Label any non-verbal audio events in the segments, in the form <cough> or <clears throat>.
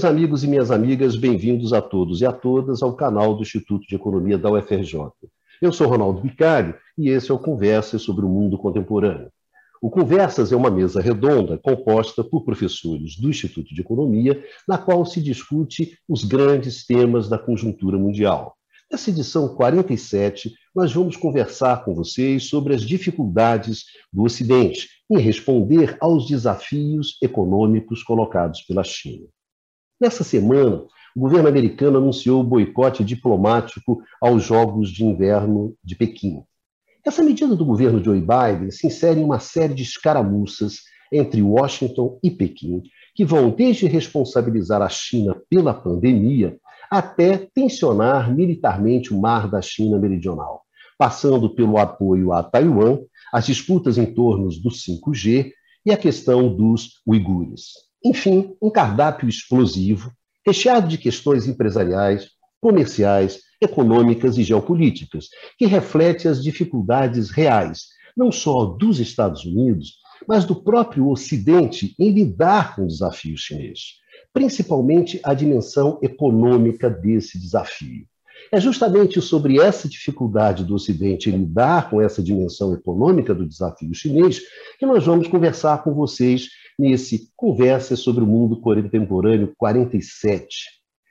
Meus amigos e minhas amigas, bem-vindos a todos e a todas ao canal do Instituto de Economia da UFRJ. Eu sou Ronaldo Bicário e esse é o Conversas sobre o Mundo Contemporâneo. O Conversas é uma mesa redonda composta por professores do Instituto de Economia, na qual se discute os grandes temas da conjuntura mundial. Nessa edição 47, nós vamos conversar com vocês sobre as dificuldades do Ocidente em responder aos desafios econômicos colocados pela China. Nessa semana, o governo americano anunciou o boicote diplomático aos Jogos de Inverno de Pequim. Essa medida do governo Joe Biden se insere em uma série de escaramuças entre Washington e Pequim, que vão desde responsabilizar a China pela pandemia até tensionar militarmente o mar da China Meridional, passando pelo apoio a Taiwan, as disputas em torno do 5G e a questão dos uigures. Enfim, um cardápio explosivo, recheado de questões empresariais, comerciais, econômicas e geopolíticas, que reflete as dificuldades reais, não só dos Estados Unidos, mas do próprio Ocidente em lidar com o desafio chinês, principalmente a dimensão econômica desse desafio. É justamente sobre essa dificuldade do Ocidente em lidar com essa dimensão econômica do desafio chinês que nós vamos conversar com vocês nesse Conversas sobre o Mundo Contemporâneo 47.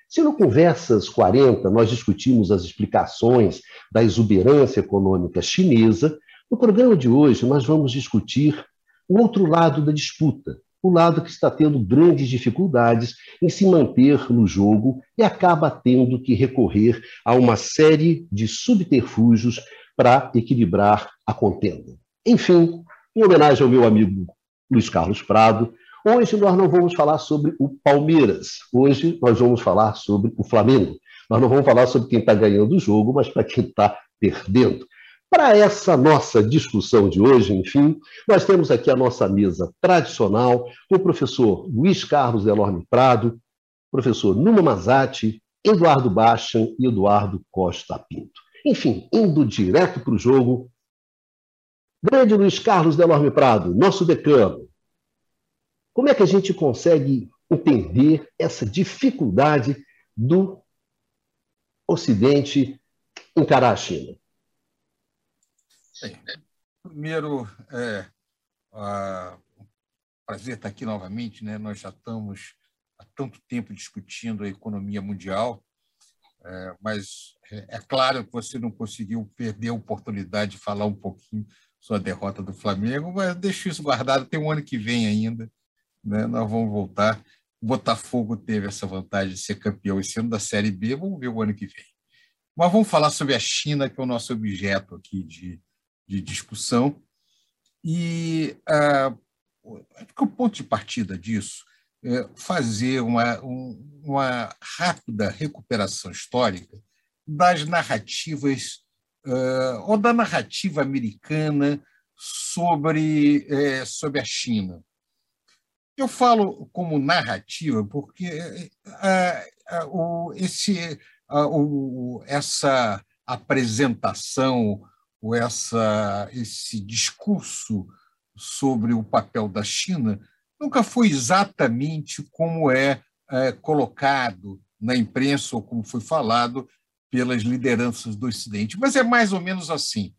Se no Conversas 40 nós discutimos as explicações da exuberância econômica chinesa, no programa de hoje nós vamos discutir o outro lado da disputa, o lado que está tendo grandes dificuldades em se manter no jogo e acaba tendo que recorrer a uma série de subterfúgios para equilibrar a contenda. Enfim, em homenagem ao meu amigo Luiz Carlos Prado. Hoje nós não vamos falar sobre o Palmeiras, hoje nós vamos falar sobre o Flamengo. Nós não vamos falar sobre quem está ganhando o jogo, mas para quem está perdendo. Para essa nossa discussão de hoje, enfim, nós temos aqui a nossa mesa tradicional com o professor Luiz Carlos Delorme Prado, professor Numa Mazati, Eduardo Bachan e Eduardo Costa Pinto. Enfim, indo direto para o jogo, Grande Luiz Carlos Delorme Prado, nosso decano. Como é que a gente consegue entender essa dificuldade do Ocidente encarar a China? Bem, primeiro, é, prazer estar aqui novamente. Né? Nós já estamos há tanto tempo discutindo a economia mundial, é, mas é, é claro que você não conseguiu perder a oportunidade de falar um pouquinho sua derrota do Flamengo, mas deixo isso guardado, tem um ano que vem ainda, né? nós vamos voltar. O Botafogo teve essa vantagem de ser campeão esse ano da Série B, vamos ver o ano que vem. Mas vamos falar sobre a China, que é o nosso objeto aqui de, de discussão. E ah, o ponto de partida disso é fazer uma, uma rápida recuperação histórica das narrativas uh, ou da narrativa americana sobre, é, sobre a China. Eu falo como narrativa porque uh, uh, esse, essa apresentação, ou essa, esse discurso sobre o papel da China nunca foi exatamente como é, é colocado na imprensa ou como foi falado pelas lideranças do Ocidente. Mas é mais ou menos assim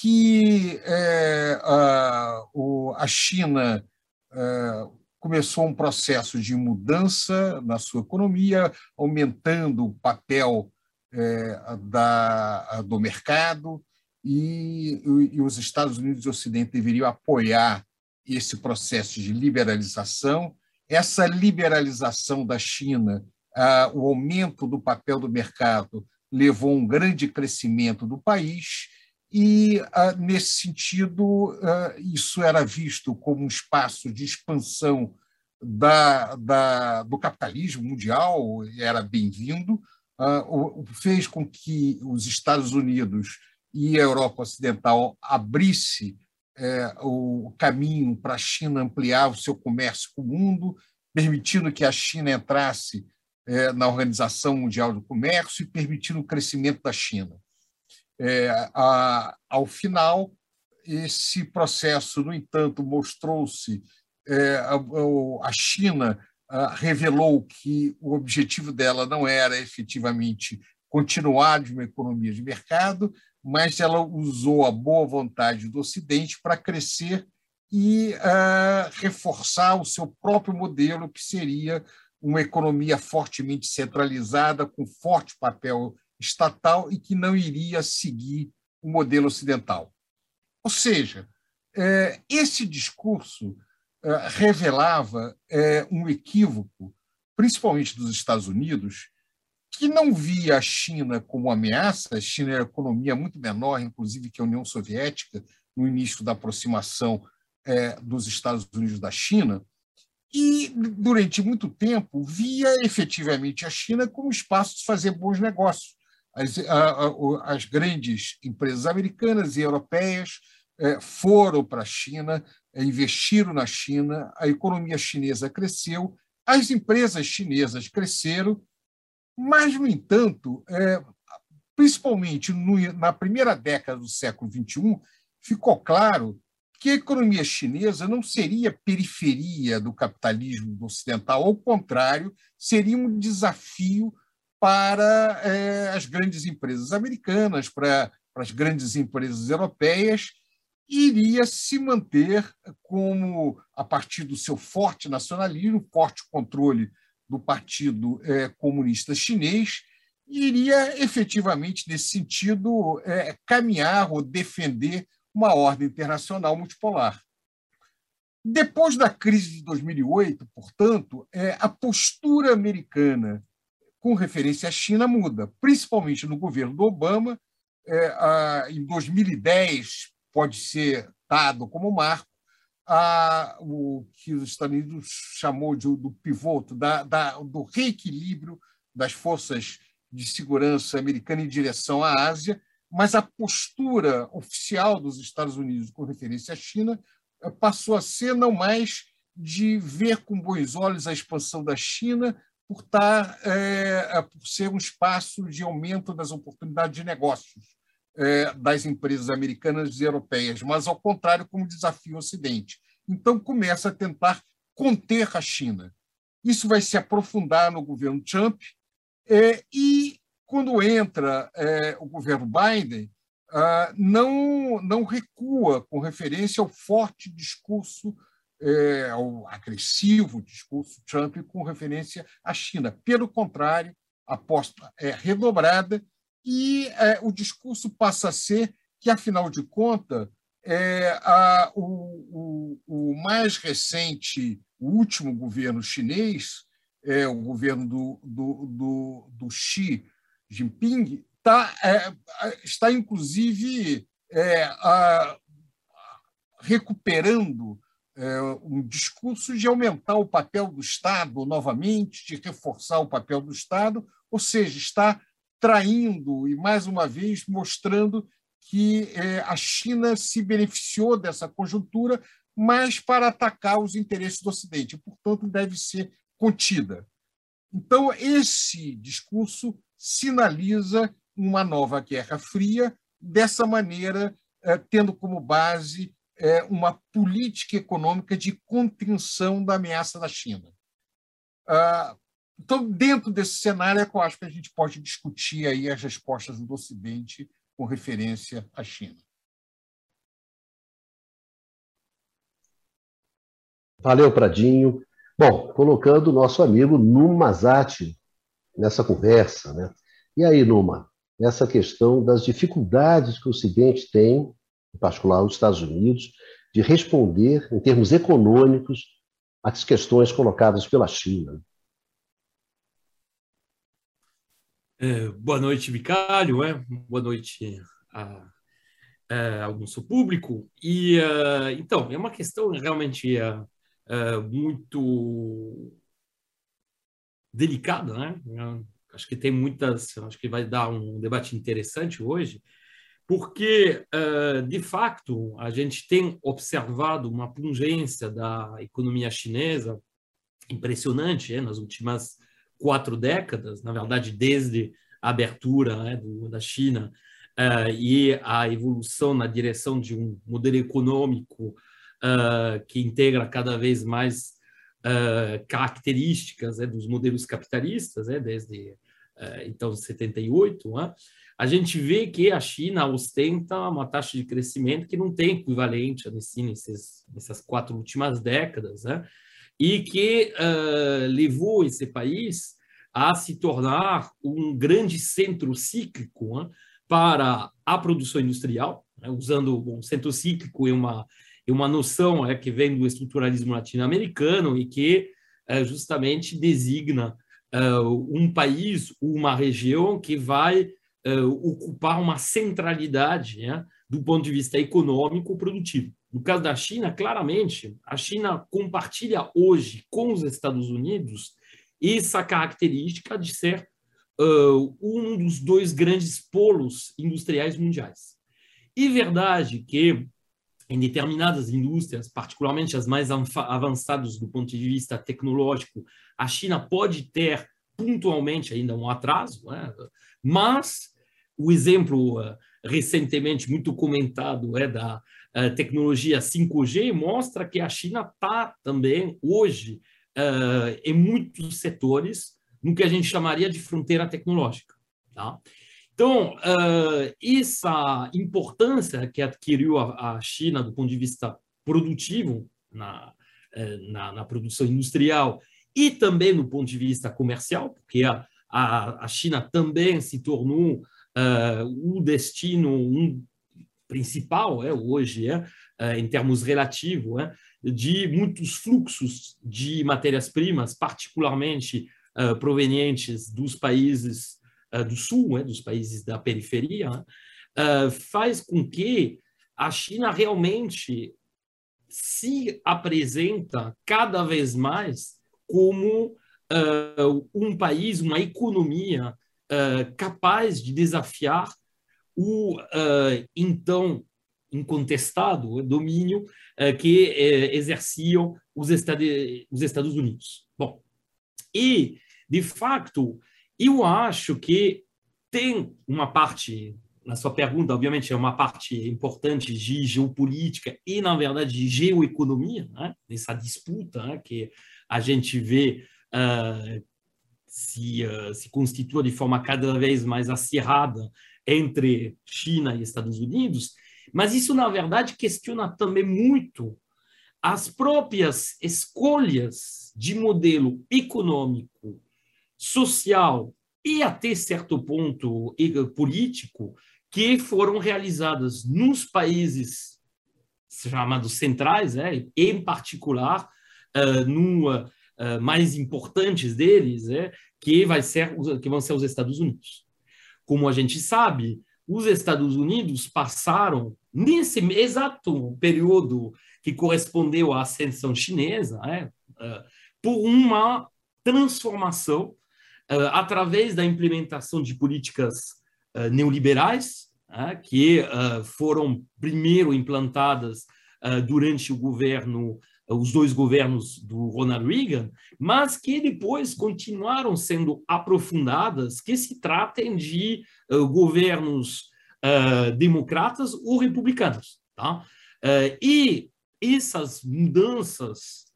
que é, a, o, a, China é, começou um processo de mudança na sua economia, aumentando o papel é, da, do mercado, e, e os Estados Unidos e o Ocidente deveriam apoiar esse processo de liberalização. Essa liberalização da China, o aumento do papel do mercado, levou a um grande crescimento do país e, ah, nesse sentido, ah, isso era visto como um espaço de expansão da, da, do capitalismo mundial, era bem-vindo, ah, fez com que os Estados Unidos e a Europa Ocidental abrisse é, o caminho para a China ampliar o seu comércio com o mundo, permitindo que a China entrasse é, na Organização Mundial do Comércio e permitindo o crescimento da China. É, a, ao final, esse processo, no entanto, mostrou-se é, a, a, China revelou que o objetivo dela não era efetivamente continuar de uma economia de mercado, mas ela usou a boa vontade do Ocidente para crescer e uh, reforçar o seu próprio modelo, que seria uma economia fortemente centralizada, com forte papel estatal e que não iria seguir o modelo ocidental. Ou seja, eh, esse discurso eh, revelava um equívoco, principalmente dos Estados Unidos, que não via a China como ameaça, a China era uma economia muito menor, inclusive, que a União Soviética, no início da aproximação é, dos Estados Unidos da China, e, durante muito tempo, via efetivamente a China como espaço de fazer bons negócios. As, a, a, as grandes empresas americanas e europeias é, foram para a China, investiram na China, a economia chinesa cresceu, as empresas chinesas cresceram mas, no entanto, é, principalmente no, na primeira década do século XXI, ficou claro que a economia chinesa não seria periferia do capitalismo ocidental, ao contrário, seria um desafio para é, as grandes empresas americanas, para, para as grandes empresas europeias, e iria se manter como, a partir do seu forte nacionalismo, forte controle do Partido é, Comunista Chinês iria efetivamente, nesse sentido, é, caminhar ou defender uma ordem internacional multipolar. Depois da crise de 2008, portanto, é, a postura americana com referência à China muda, principalmente no governo do Obama. em 2010, pode ser dado como marco, a, o que os Estados Unidos chamou de, do pivoto, da, da, do reequilíbrio das forças de segurança americana em direção à Ásia, mas a postura oficial dos Estados Unidos com referência à China eh, passou a ser não mais de ver com bons olhos a expansão da China por, estar, é, por ser um espaço de aumento das oportunidades de negócios, é, das empresas americanas e europeias, mas, ao contrário, como desafio Ocidente. Então, começa a tentar conter a China. Isso vai se aprofundar no governo Trump, é, e, quando entra é, o governo Biden, ah, não, não recua com referência ao forte discurso, é, ao agressivo discurso Trump com referência à China. Pelo contrário, a aposta é redobrada e é, o discurso passa a ser que, afinal de contas, é, a, o, o, o, mais recente, o último governo chinês, é, o governo do, do, do, do Xi Jinping, tá, é, está, inclusive, é, a, recuperando é, um discurso de aumentar o papel do Estado novamente, de reforçar o papel do Estado, ou seja, está traindo e, mais uma vez, mostrando que é, a China se beneficiou dessa conjuntura, mas para atacar os interesses do Ocidente, portanto, deve ser contida. Então, esse discurso sinaliza uma nova Guerra Fria, dessa maneira, é, tendo como base é, uma política econômica de contenção da ameaça da China. Ah, então, dentro desse cenário, é que eu acho que a gente pode discutir aí as respostas do Ocidente com referência à China. Valeu, Pradinho. Bom, colocando o nosso amigo Numa Mazati nessa conversa, né? E aí, Numa, essa questão das dificuldades que o Ocidente tem, em particular os Estados Unidos, de responder, em termos econômicos, às questões colocadas pela China. É, boa noite, Vicário, é? boa noite a, a, ao nosso público. E, uh, então, é uma questão realmente uh, muito delicada, né? acho que tem muitas, acho que vai dar um debate interessante hoje, porque, de fato, a gente tem observado uma pungência da economia chinesa impressionante é, nas últimas quatro décadas, na verdade, desde a abertura né, do, da China uh, e a evolução na direção de um modelo econômico que integra cada vez mais uh, características é, dos modelos capitalistas, é, desde uh, então 78, é, a gente vê que a China ostenta uma taxa de crescimento que não tem equivalente assim, nesses, nessas quatro últimas décadas, né? e que uh, levou esse país a se tornar um grande centro cíclico né? para a produção industrial, né? usando o centro cíclico é uma é uma noção é, que vem do estruturalismo latino-americano e que é, justamente designa é, um país, uma região que vai é, ocupar uma centralidade né, do ponto de vista econômico produtivo. No caso da China, claramente, a China compartilha hoje com os Estados Unidos essa característica de ser uh, um dos dois grandes polos industriais mundiais. E verdade que em determinadas indústrias, particularmente as mais avançadas do ponto de vista tecnológico, a China pode ter pontualmente ainda um atraso, né? mas o exemplo uh, recentemente muito comentado é da uh, tecnologia 5G mostra que a China está também hoje uh, em muitos setores no que a gente chamaria de fronteira tecnológica. Tá? Então, uh, essa importância que adquiriu a, a, China do ponto de vista produtivo, na, uh, na, na, produção industrial, e também do ponto de vista comercial, porque a, a, a China também se tornou uh, o destino um, principal, é, hoje, é, em termos relativos, é, de muitos fluxos de matérias-primas, particularmente provenientes dos países do sul, né, dos países da periferia, uh, faz com que a China realmente se apresenta cada vez mais como uh, um país, uma economia capaz de desafiar o então incontestado domínio que exerciam os Estados Unidos. Bom, e, de fato, eu acho que tem uma parte, na sua pergunta, obviamente, é uma parte importante de geopolítica e, na verdade, de geoeconomia, né? nessa disputa né? que a gente vê uh, se, uh, se constitua de forma cada vez mais acirrada entre China e Estados Unidos, mas isso, na verdade, questiona também muito as próprias escolhas de modelo econômico social e até certo ponto político que foram realizadas nos países chamados centrais, né, em particular uh, no uh, mais importantes deles, é, que vai ser que vão ser os Estados Unidos. Como a gente sabe, os Estados Unidos passaram nesse exato período que correspondeu à ascensão chinesa, é, uh, por uma transformação uh, através da implementação de políticas uh, neoliberais, uh, que foram primeiro implantadas durante o governo, os dois governos do Ronald Reagan, mas que depois continuaram sendo aprofundadas, que se tratem de governos democratas ou republicanos. Tá? e essas mudanças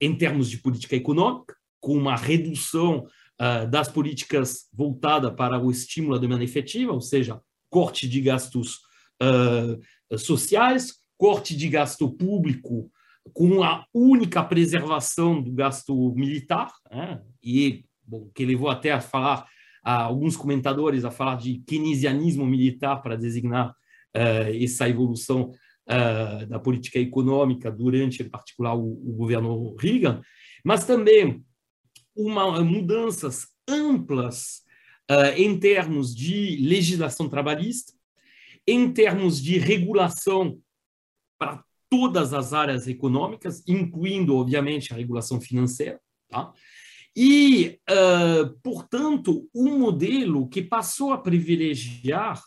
em termos de política econômica, com uma redução uh, das políticas voltada para o estímulo da demanda efetiva, ou seja, corte de gastos uh, sociais, corte de gasto público com a única preservação do gasto militar, né? e bom, que levou até a falar, a alguns comentadores a falar de keynesianismo militar para designar uh, essa evolução uh, da política econômica durante, em particular, o, o governo Reagan, mas também uma, mudanças amplas uh, em termos de legislação trabalhista, em termos de regulação para todas as áreas econômicas, incluindo, obviamente, a regulação financeira. Tá? E, uh, portanto, um modelo que passou a privilegiar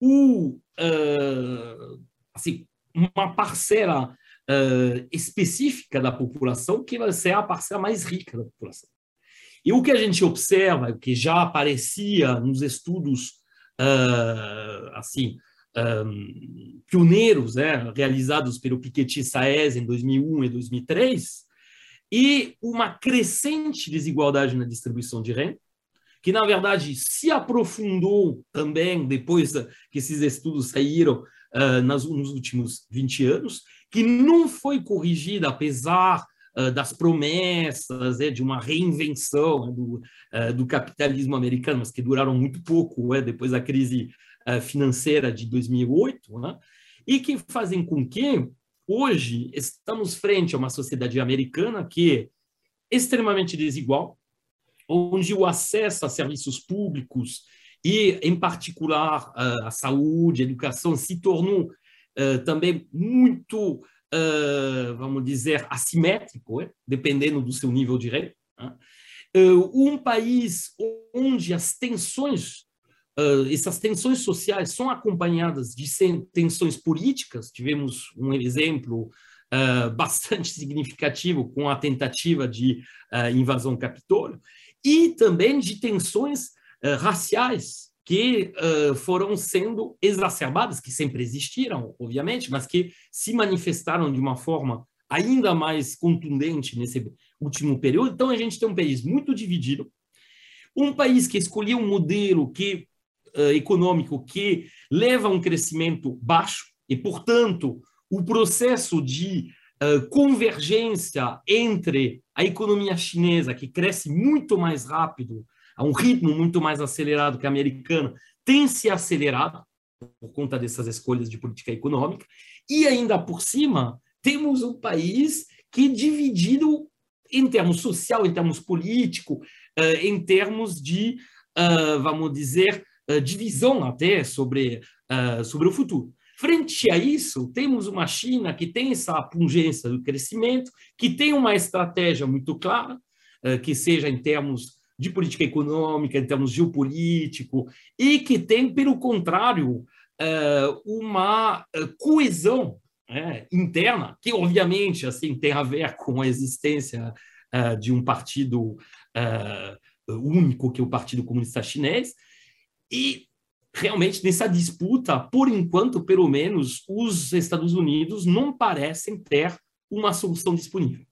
o, uh, assim, uma parcela uh, específica da população que vai ser a parcela mais rica da população. E o que a gente observa, o que já aparecia nos estudos uh, assim um, pioneiros, né, realizados pelo Piketty Saez em 2001 e 2003, e uma crescente desigualdade na distribuição de renda, que na verdade se aprofundou também depois que esses estudos saíram uh, nas, nos últimos 20 anos, que não foi corrigida apesar uh, das promessas é, de uma reinvenção né, do, uh, do, capitalismo americano, mas que duraram muito pouco é, depois da crise financeira de 2008, né, e que fazem com que hoje estamos frente a uma sociedade americana que é extremamente desigual, onde o acesso a serviços públicos e, em particular, a saúde, a educação, se tornou também muito, vamos dizer, assimétrico, é? dependendo do seu nível de renda. Né? Um país onde as tensões, essas tensões sociais são acompanhadas de tensões políticas, tivemos um exemplo <laughs> bastante significativo com a tentativa de invasão Capitólio, e também de tensões uh, raciais que uh, foram sendo exacerbadas, que sempre existiram, obviamente, mas que se manifestaram de uma forma ainda mais contundente nesse último período. Então, a gente tem um país muito dividido, um país que escolheu um modelo que, uh, econômico que leva a um crescimento baixo e, portanto, o processo de convergência entre a economia chinesa, que cresce muito mais rápido, a um ritmo muito mais acelerado que a americana, tem se acelerado por conta dessas escolhas de política econômica, e ainda por cima, temos um país que dividido em termos social, em termos político, em termos de, vamos dizer, divisão até sobre, sobre o futuro. Frente a isso, temos uma China que tem essa pungência do crescimento, que tem uma estratégia muito clara, eh, que seja em termos de política econômica, em termos geopolítico, e que tem, pelo contrário, eh, uma eh, coesão né, interna, que obviamente assim tem a ver com a existência de um partido único, que é o Partido Comunista Chinês, e realmente nessa disputa, por enquanto, pelo menos, os Estados Unidos não parecem ter uma solução disponível.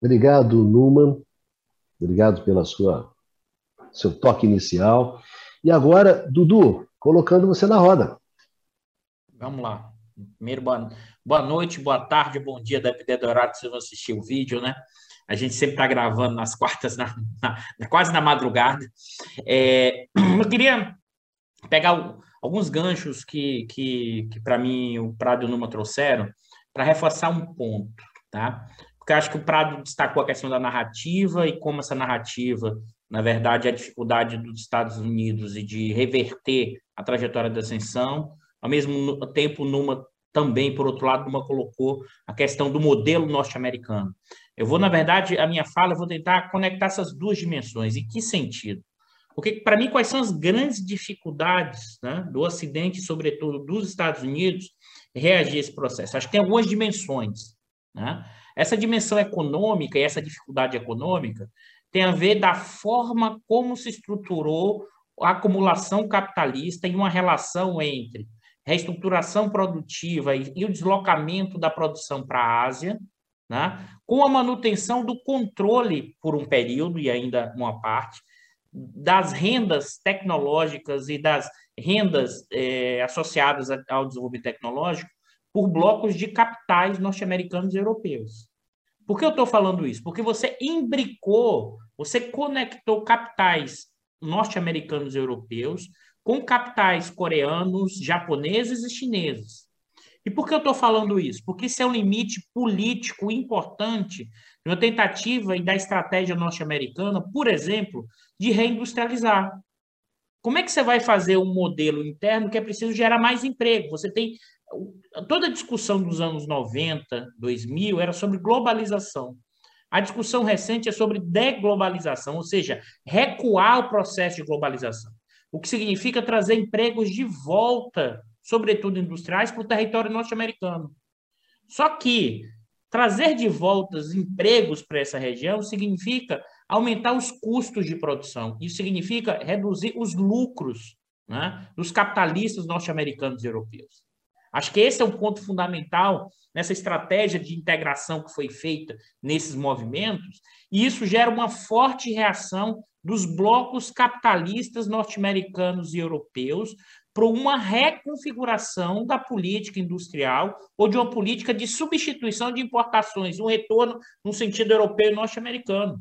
Obrigado, Numan. Obrigado pela sua seu toque inicial. E agora, Dudu, colocando você na roda. Vamos lá. Primeiro, boa, boa noite, boa tarde, bom dia, dependendo do horário que vocês vão assistir o vídeo, né? A gente sempre está gravando nas quartas, na, na, quase na madrugada. É, eu queria pegar alguns ganchos que, que, que para mim, o Prado e o Numa trouxeram, para reforçar um ponto, tá? Porque eu acho que o Prado destacou a questão da narrativa e como essa narrativa, na verdade, é a dificuldade dos Estados Unidos e de reverter a trajetória da ascensão. Ao mesmo tempo, Numa também, por outro lado, Numa colocou a questão do modelo norte-americano. Eu vou, na verdade, a minha fala, eu vou tentar conectar essas duas dimensões. Em que sentido? Porque, para mim, quais são as grandes dificuldades né, do Ocidente, sobretudo dos Estados Unidos, reagir a esse processo? Acho que tem algumas dimensões. Né? Essa dimensão econômica e essa dificuldade econômica tem a ver da forma como se estruturou a acumulação capitalista em uma relação entre reestruturação produtiva e, e o deslocamento da produção para a Ásia, né? com a manutenção do controle por um período e ainda uma parte das rendas tecnológicas e das rendas é, associadas ao desenvolvimento tecnológico por blocos de capitais norte-americanos e europeus. Por que eu estou falando isso? Porque você imbricou, você conectou capitais norte-americanos e europeus com capitais coreanos, japoneses e chineses. E por que eu estou falando isso? Porque isso é um limite político importante na tentativa e da estratégia norte-americana, por exemplo, de reindustrializar. Como é que você vai fazer um modelo interno que é preciso gerar mais emprego? Você tem. Toda a discussão dos anos 90, 2000 era sobre globalização. A discussão recente é sobre deglobalização, ou seja, recuar o processo de globalização. O que significa trazer empregos de volta sobretudo industriais, para o território norte-americano. Só que trazer de volta os empregos para essa região significa aumentar os custos de produção. Isso significa reduzir os lucros né, dos capitalistas norte-americanos e europeus. Acho que esse é um ponto fundamental nessa estratégia de integração que foi feita nesses movimentos, e isso gera uma forte reação dos blocos capitalistas norte-americanos e europeus para uma reconfiguração da política industrial ou de uma política de substituição de importações, um retorno no sentido europeu e norte-americano.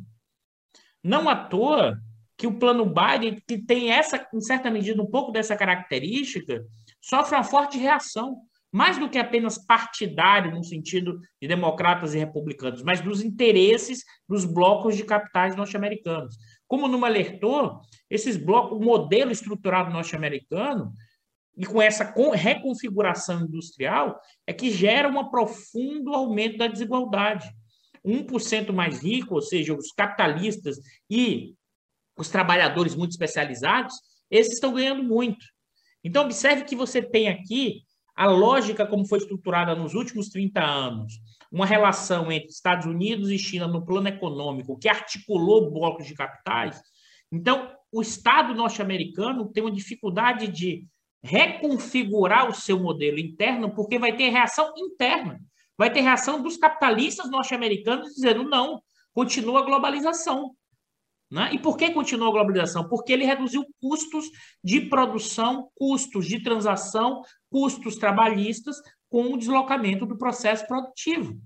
Não à toa que o plano Biden, que tem essa, em certa medida, um pouco dessa característica, sofre uma forte reação, mais do que apenas partidário, no sentido de democratas e republicanos, mas dos interesses dos blocos de capitais norte-americanos. Como Numa alertou, esses blocos, o modelo estruturado norte-americano, e com essa reconfiguração industrial, é que gera um profundo aumento da desigualdade. 1% mais rico, ou seja, os capitalistas e os trabalhadores muito especializados, esses estão ganhando muito. Então, observe que você tem aqui a lógica como foi estruturada nos últimos 30 anos, uma relação entre Estados Unidos e China no plano econômico que articulou blocos de capitais. Então, o Estado norte-americano tem uma dificuldade de reconfigurar o seu modelo interno, porque vai ter reação interna. Vai ter reação dos capitalistas norte-americanos dizendo: não, continua a globalização. Né? E por que continua a globalização? Porque ele reduziu custos de produção, custos de transação, custos trabalhistas com o deslocamento do processo produtivo.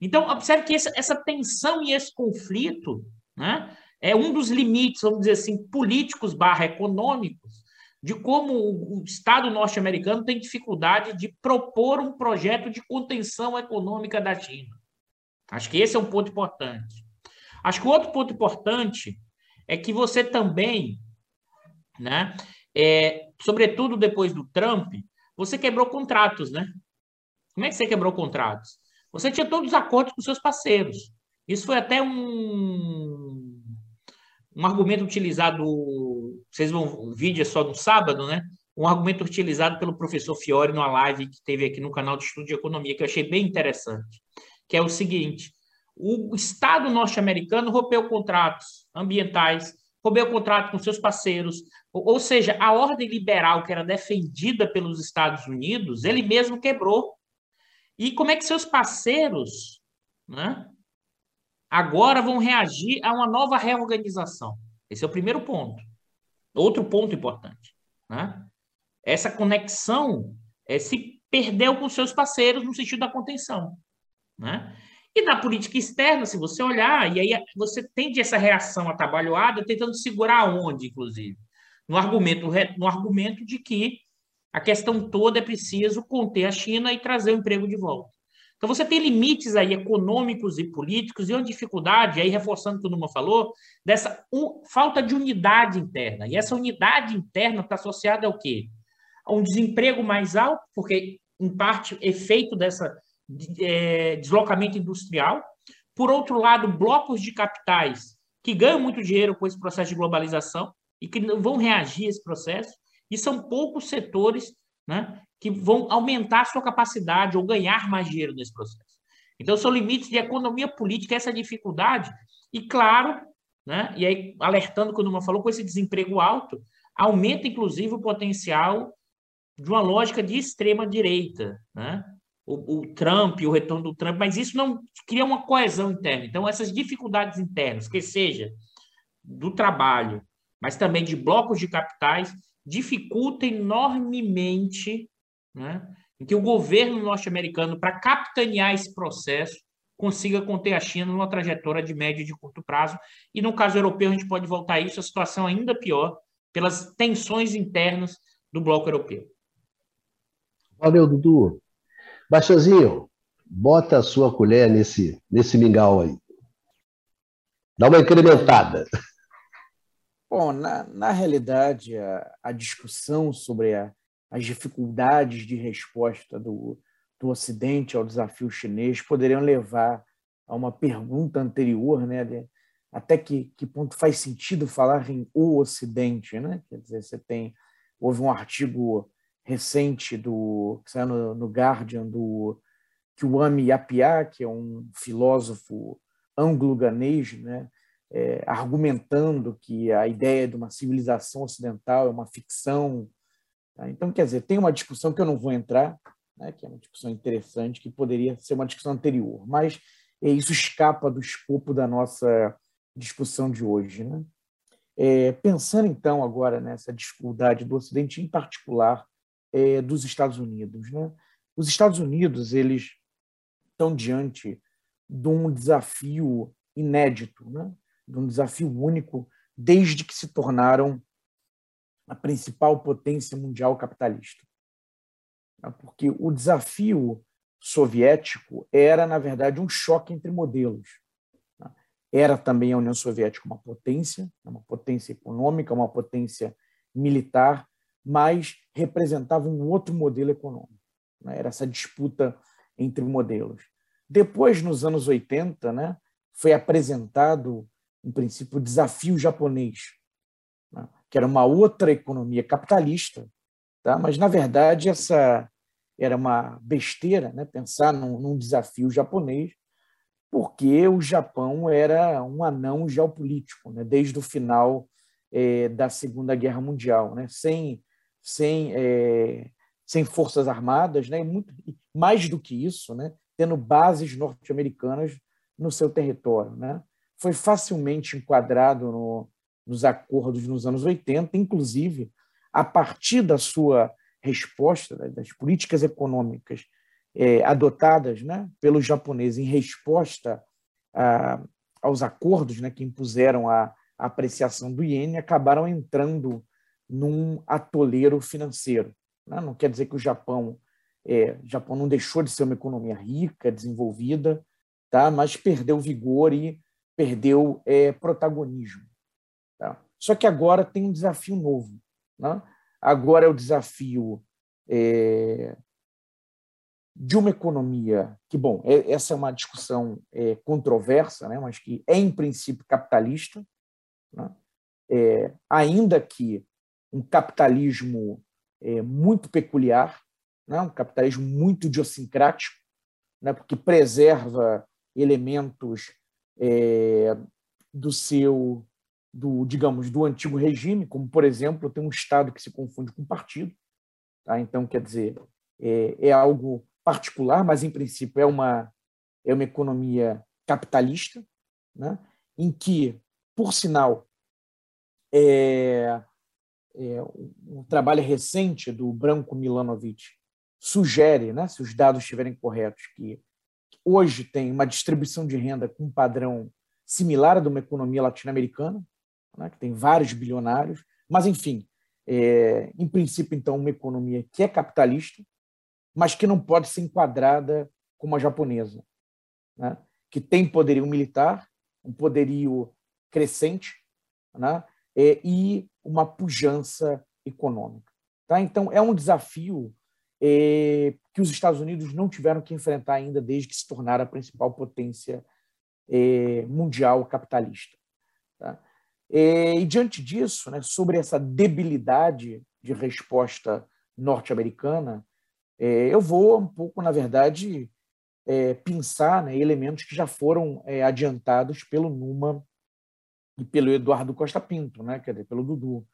Então, observe que essa, essa tensão e esse conflito né, é um dos limites, vamos dizer assim, políticos barra econômicos, de como o Estado norte-americano tem dificuldade de propor um projeto de contenção econômica da China. Acho que esse é um ponto importante. Acho que o outro ponto importante é que você também, né, é, sobretudo depois do Trump, você quebrou contratos, né? Como é que você quebrou contratos? Você tinha todos os acordos com seus parceiros. Isso foi até um, um argumento utilizado, vocês vão, o vídeo é só no sábado, né? Um argumento utilizado pelo professor Fiore numa live que teve aqui no canal de estudo de economia, que eu achei bem interessante, que é o seguinte, o Estado norte-americano rompeu contratos ambientais, rompeu contrato com seus parceiros, ou seja, a ordem liberal que era defendida pelos Estados Unidos, ele mesmo quebrou. E como é que seus parceiros né, agora vão reagir a uma nova reorganização? Esse é o primeiro ponto. Outro ponto importante. Né? Essa conexão é, se perdeu com seus parceiros no sentido da contenção. Né? E na política externa, se você olhar, e aí você tende essa reação atabalhoada, tentando segurar onde, inclusive? No argumento, no argumento de que a questão toda é preciso conter a China e trazer o emprego de volta. Então, você tem limites aí econômicos e políticos e uma dificuldade, aí reforçando o que o Numa falou, dessa um, falta de unidade interna. E essa unidade interna está associada ao quê? A um desemprego mais alto, porque, em parte, efeito dessa é, deslocamento industrial. Por outro lado, blocos de capitais que ganham muito dinheiro com esse processo de globalização e que vão reagir a esse processo. E são poucos setores né, que vão aumentar a sua capacidade ou ganhar mais dinheiro nesse processo. Então, são limites de economia política, essa dificuldade. E, claro, né, e aí, alertando quando uma falou, com esse desemprego alto, aumenta, inclusive, o potencial de uma lógica de extrema-direita. Né? O, o Trump, o retorno do Trump, mas isso não cria uma coesão interna. Então, essas dificuldades internas, que seja do trabalho, mas também de blocos de capitais, dificulta enormemente né, em que o governo norte-americano, para capitanear esse processo, consiga conter a China numa trajetória de médio e de curto prazo. E no caso europeu, a gente pode voltar a isso, a situação ainda pior, pelas tensões internas do bloco europeu. Valeu, Dudu. Baixazinho, bota a sua colher nesse, nesse mingau aí. Dá uma incrementada. Bom, na, na realidade, a, a discussão sobre a, as dificuldades de resposta do, do Ocidente ao desafio chinês poderiam levar a uma pergunta anterior, né, de, até que, que ponto faz sentido falar em o Ocidente, né? Quer dizer, você tem houve um artigo recente do que saiu no, no Guardian do Kwame Appiah, que é um filósofo anglo-ganês, né, é, argumentando que a ideia de uma civilização ocidental é uma ficção. Tá? Então, quer dizer, tem uma discussão que eu não vou entrar, né, que é uma discussão interessante, que poderia ser uma discussão anterior, mas isso escapa do escopo da nossa discussão de hoje. Né? É, pensando então agora nessa dificuldade do Ocidente, em particular é, dos Estados Unidos, né? os Estados Unidos eles estão diante de um desafio inédito, né? de um desafio único desde que se tornaram a principal potência mundial capitalista. Né? Porque o desafio soviético era, na verdade, um choque entre modelos. Né? Era também a União Soviética uma potência, né? uma potência econômica, uma potência militar, mas representava um outro modelo econômico. Era essa disputa entre modelos. Depois, nos anos 80, né, foi apresentado, em princípio, o desafio japonês, né, que era uma outra economia capitalista, tá? mas, na verdade, essa era uma besteira né, pensar num, num desafio japonês, porque o Japão era um anão geopolítico, né, desde o final é, da Segunda Guerra Mundial, né, sem, sem, é, sem forças armadas, né, muito, mais do que isso, né, tendo bases norte-americanas no seu território. Né. Foi facilmente enquadrado no, nos acordos nos anos 80, inclusive a partir da sua resposta das políticas econômicas é, adotadas né, pelos japoneses em resposta a, aos acordos né, que impuseram a, a apreciação do iene, acabaram entrando num atoleiro financeiro. Né? Não quer dizer que o Japão, é, Japão não deixou de ser uma economia rica, desenvolvida, tá? mas perdeu vigor e perdeu é, protagonismo. Tá? Só que agora tem um desafio novo. Né? Agora é o desafio é, de uma economia que, bom, é, essa é uma discussão é, controversa, né, mas que é, em princípio, capitalista, né, é, ainda que um capitalismo é, muito peculiar, né, um capitalismo muito idiosincrático, né, porque preserva elementos é, do seu do, digamos, do antigo regime, como, por exemplo, tem um Estado que se confunde com partido. Tá? Então, quer dizer, é, é, algo particular, mas, em princípio, é uma, é uma economia capitalista, né? em que, por sinal, é, é, um trabalho recente do Branco Milanovic sugere, né, se os dados estiverem corretos, que hoje tem uma distribuição de renda com um padrão similar à de uma economia latino-americana, né, que tem vários bilionários, mas, enfim, é, em princípio, então, uma economia que é capitalista, mas que não pode ser enquadrada como a japonesa, né, que tem poderio militar, um poderio crescente né, é, e uma pujança econômica. Tá? Então, é um desafio é, que os Estados Unidos não tiveram que enfrentar ainda desde que se tornaram a principal potência é, mundial capitalista. Tá? É, e, diante disso, né, sobre essa debilidade de resposta norte-americana, é, eu vou um pouco, na verdade, é, pensar né, elementos que já foram adiantados pelo Numa e pelo Eduardo Costa Pinto, né, quer dizer, pelo Dudu.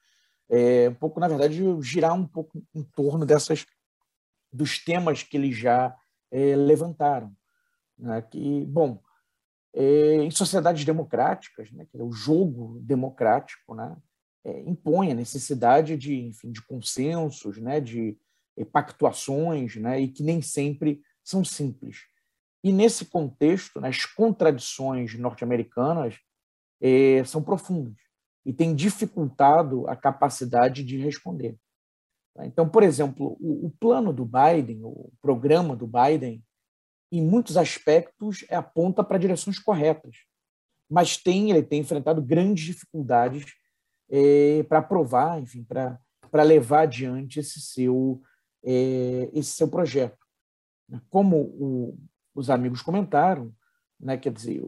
É, um pouco, na verdade, girar um pouco em torno dessas dos temas que eles já é, levantaram. Né, que, bom, é, em sociedades democráticas, né, o jogo democrático né, é, impõe a necessidade de, enfim, de consensos, né, de é, pactuações, né, e que nem sempre são simples. E nesse contexto, né, as contradições norte-americanas é, são profundas e têm dificultado a capacidade de responder. Então, por exemplo, o, o plano do Biden, o programa do Biden, em muitos aspectos, é aponta para direções corretas, mas tem ele tem enfrentado grandes dificuldades é, para aprovar, enfim, para para levar adiante esse seu esse seu projeto. Como o, os amigos comentaram, né, quer dizer,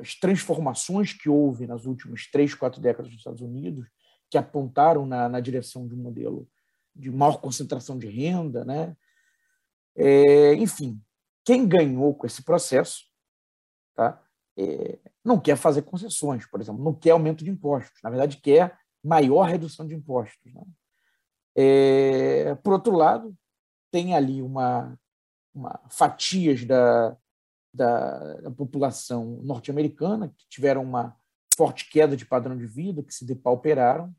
as transformações que houve nas últimas três, quatro décadas nos Estados Unidos, que apontaram na, na direção de um modelo de maior concentração de renda, né? É, enfim, quem ganhou com esse processo tá, é, não quer fazer concessões, por exemplo, não quer aumento de impostos, na verdade, quer maior redução de impostos. Né? É, por outro lado, tem ali uma, uma fatias da, da, da população norte-americana que tiveram uma forte queda de padrão de vida, que se depauperaram,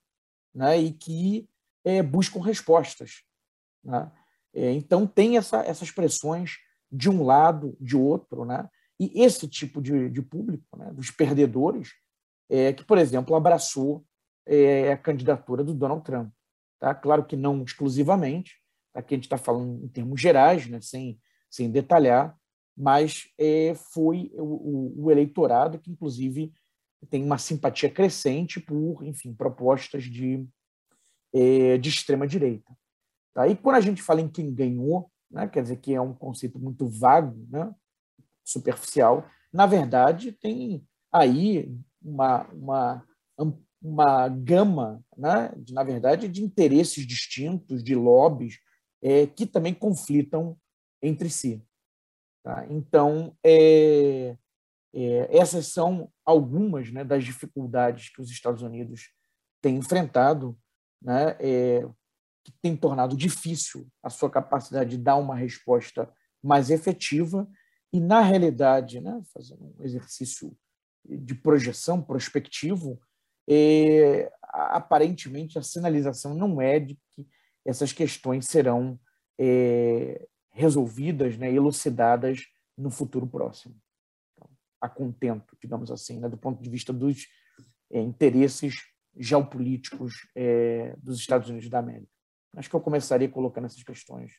né, e que é, buscam respostas. Né? É, então, tem essa, essas pressões de um lado, de outro, né? e esse tipo de, de público, né, dos perdedores, é, que, por exemplo, abraçou é, a candidatura do Donald Trump. Tá? Claro que não exclusivamente, aqui a gente está falando em termos gerais, né, sem, sem detalhar, mas é, foi o, o, eleitorado que, inclusive, tem uma simpatia crescente por, enfim, propostas de, é, de extrema direita. Tá? E quando a gente fala em quem ganhou, né, quer dizer que é um conceito muito vago, né, superficial, na verdade tem aí uma, uma, uma gama, né, de, na verdade, de interesses distintos, de lobbies, é, que também conflitam entre si. Tá? Então, é, é, essas são algumas né, das dificuldades que os Estados Unidos têm enfrentado, né, é, que tem tornado difícil a sua capacidade de dar uma resposta mais efetiva e, na realidade, né, fazendo um exercício de projeção prospectivo, é, aparentemente a sinalização não é de que essas questões serão é, resolvidas, né, elucidadas no futuro próximo. Então, a contento, digamos assim, né, do ponto de vista dos é, interesses geopolíticos é, dos Estados Unidos da América. Acho que eu começaria colocando essas questões.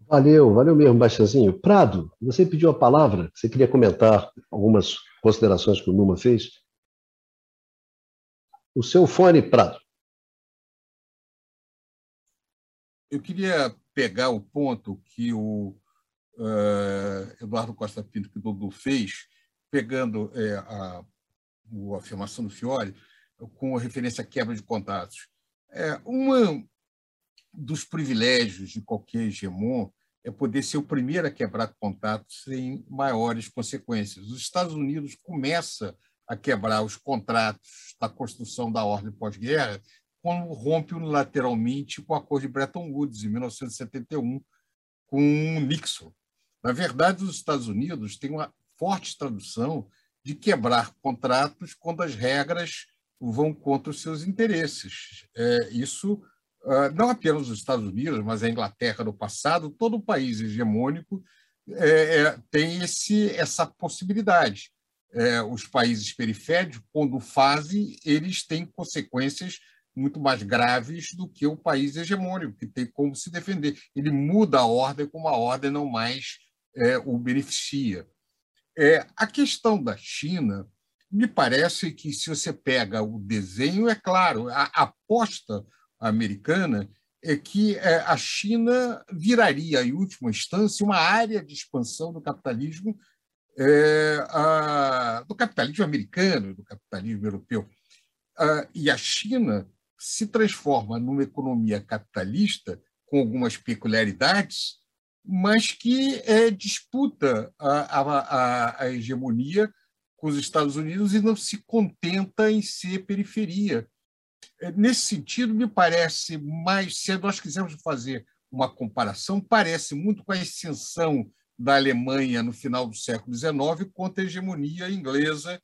Valeu, valeu mesmo, Baixazinho. Prado, você pediu a palavra, você queria comentar algumas considerações que o Numa fez? O seu fone, Prado. Eu queria pegar o ponto que o uh, Eduardo Costa Pinto, que Dudu fez, pegando é, a, a afirmação do Fiore, com referência à quebra de contatos. É, uma dos privilégios de qualquer hegemon é poder ser o primeiro a quebrar contatos sem maiores consequências. Os Estados Unidos começa a quebrar os contratos da construção da ordem pós-guerra quando rompe unilateralmente com o acordo de Bretton Woods, em 1971, com Nixon. Na verdade, os Estados Unidos têm uma forte tradução de quebrar contratos quando as regras vão contra os seus interesses. É, isso ah, não apenas os Estados Unidos, mas a Inglaterra no passado, todo país hegemônico é, é, tem esse, essa possibilidade. É, os países periféricos, quando fazem, eles têm consequências muito mais graves do que o país hegemônico, que tem como se defender. Ele muda a ordem como a ordem não mais é, o beneficia. É, a questão da China, me parece que, se você pega o desenho, é claro, a aposta americana é que é, a China viraria, em última instância, uma área de expansão do capitalismo, é, a, do capitalismo americano, do capitalismo europeu. e a China se transforma numa economia capitalista com algumas peculiaridades, mas que é, disputa a, a, a hegemonia com os Estados Unidos e não se contenta em ser periferia. É, nesse sentido, me parece mais, se nós quisermos fazer uma comparação, parece muito com a extensão da Alemanha no final do século XIX contra a hegemonia inglesa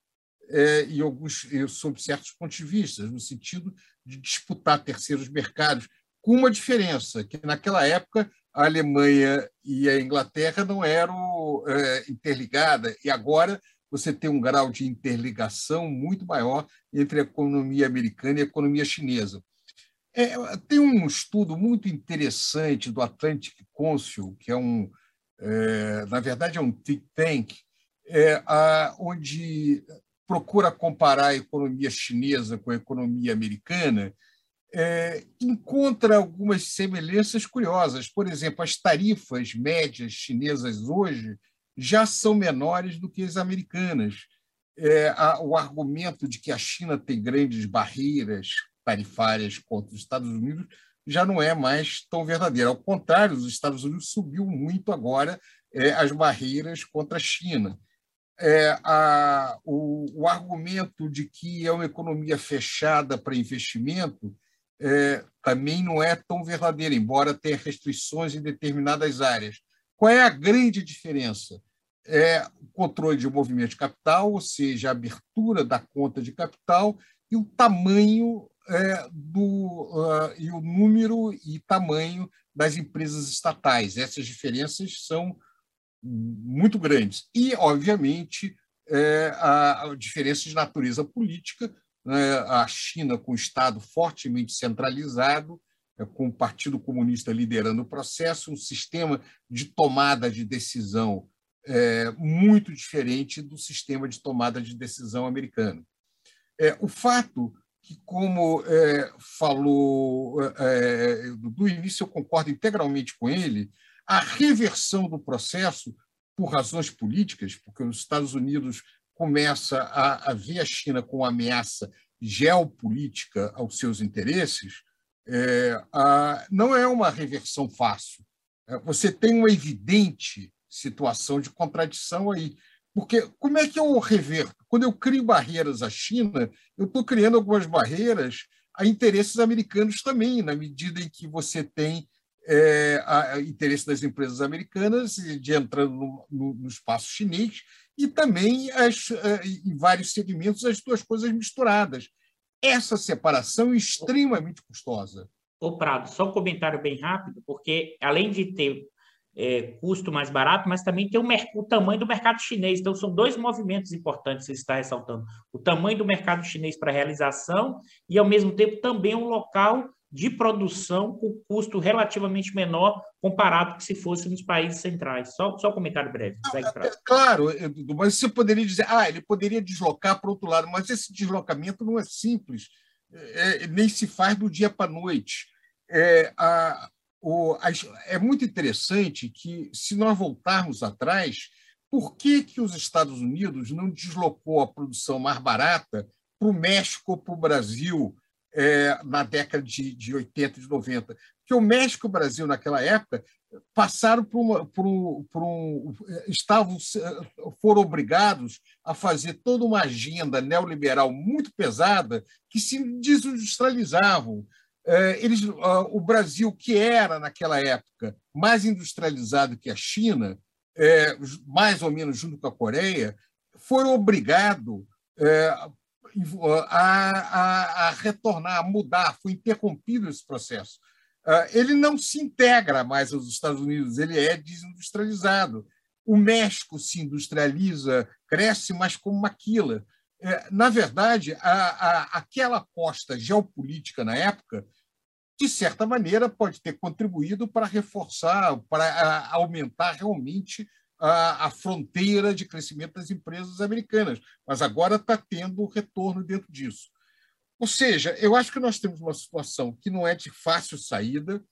é, e alguns, sob certos pontos de vista, no sentido de disputar terceiros mercados, com uma diferença, que naquela época a Alemanha e a Inglaterra não eram é, interligadas, e agora você tem um grau de interligação muito maior entre a economia americana e a economia chinesa. É, tem um estudo muito interessante do Atlantic Council, que é um, é, na verdade, é um think tank, é, a, onde procura comparar a economia chinesa com a economia americana, é, encontra algumas semelhanças curiosas. Por exemplo, as tarifas médias chinesas hoje já são menores do que as americanas. É, a, o argumento de que a China tem grandes barreiras tarifárias contra os Estados Unidos já não é mais tão verdadeiro. Ao contrário, os Estados Unidos subiu muito agora é, as barreiras contra a China. É, a, o, o, argumento de que é uma economia fechada para investimento é, também não é tão verdadeiro, embora tenha restrições em determinadas áreas Qual é a grande diferença? É o controle de movimento de capital, ou seja, a abertura da conta de capital e o tamanho é, do, uh, e o número e tamanho das empresas estatais. Essas diferenças são muito grandes. E, obviamente, é, a, a diferença de natureza política, né? a China com o Estado fortemente centralizado, é, com o Partido Comunista liderando o processo, um sistema de tomada de decisão é, muito diferente do sistema de tomada de decisão americano. É, o fato que, como é, falou é, do início, eu concordo integralmente com ele, a reversão do processo por razões políticas, porque os Estados Unidos começa a, a ver a China com ameaça geopolítica aos seus interesses, é, a, não é uma reversão fácil. É, você tem uma evidente situação de contradição aí. Porque como é que eu reverto? Quando eu crio barreiras à China, eu estou criando algumas barreiras a interesses americanos também, na medida em que você tem é, a, a interesse das empresas americanas de entrando no, no, no espaço chinês e também as, em vários segmentos as duas coisas misturadas. Essa separação é extremamente custosa. Ô Prado, só um comentário bem rápido, porque além de ter é, custo mais barato, mas também tem o, o, tamanho do mercado chinês. Então, são dois movimentos importantes que você está ressaltando: o tamanho do mercado chinês para realização e, ao mesmo tempo, também um local de produção com custo relativamente menor comparado com se fosse nos países centrais. Só, só um comentário breve. Segue é, claro, mas você poderia dizer, ah, ele poderia deslocar para outro lado, mas esse deslocamento não é simples, é, nem se faz do dia para a noite. É, a, o, a, é muito interessante que, se nós voltarmos atrás, por que, que os Estados Unidos não deslocou a produção mais barata para o México ou para o Brasil, é, na década de, de 80, de 90. Porque o México e o Brasil, naquela época, passaram por, uma, por, um, por um. estavam, foram obrigados a fazer toda uma agenda neoliberal muito pesada que se desindustrializavam. É, eles, o Brasil, que era, naquela época, mais industrializado que a China, é, mais ou menos junto com a Coreia, foram obrigados é, a, a, a retornar, a mudar, foi interrompido esse processo. Ah, ele não se integra mais aos Estados Unidos, ele é desindustrializado. O México se industrializa, cresce, mas como maquila. É, na verdade, a, a, aquela aposta geopolítica na época, de certa maneira, pode ter contribuído para reforçar, para aumentar realmente a, a fronteira de crescimento das empresas americanas, mas agora está tendo retorno dentro disso. Ou seja, eu acho que nós temos uma situação que não é de fácil saída,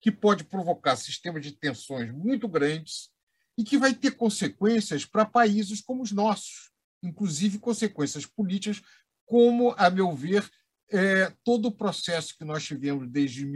que pode provocar sistemas de tensões muito grandes e que vai ter consequências para países como os nossos, inclusive consequências políticas, como, a meu ver, é, todo o processo que nós tivemos desde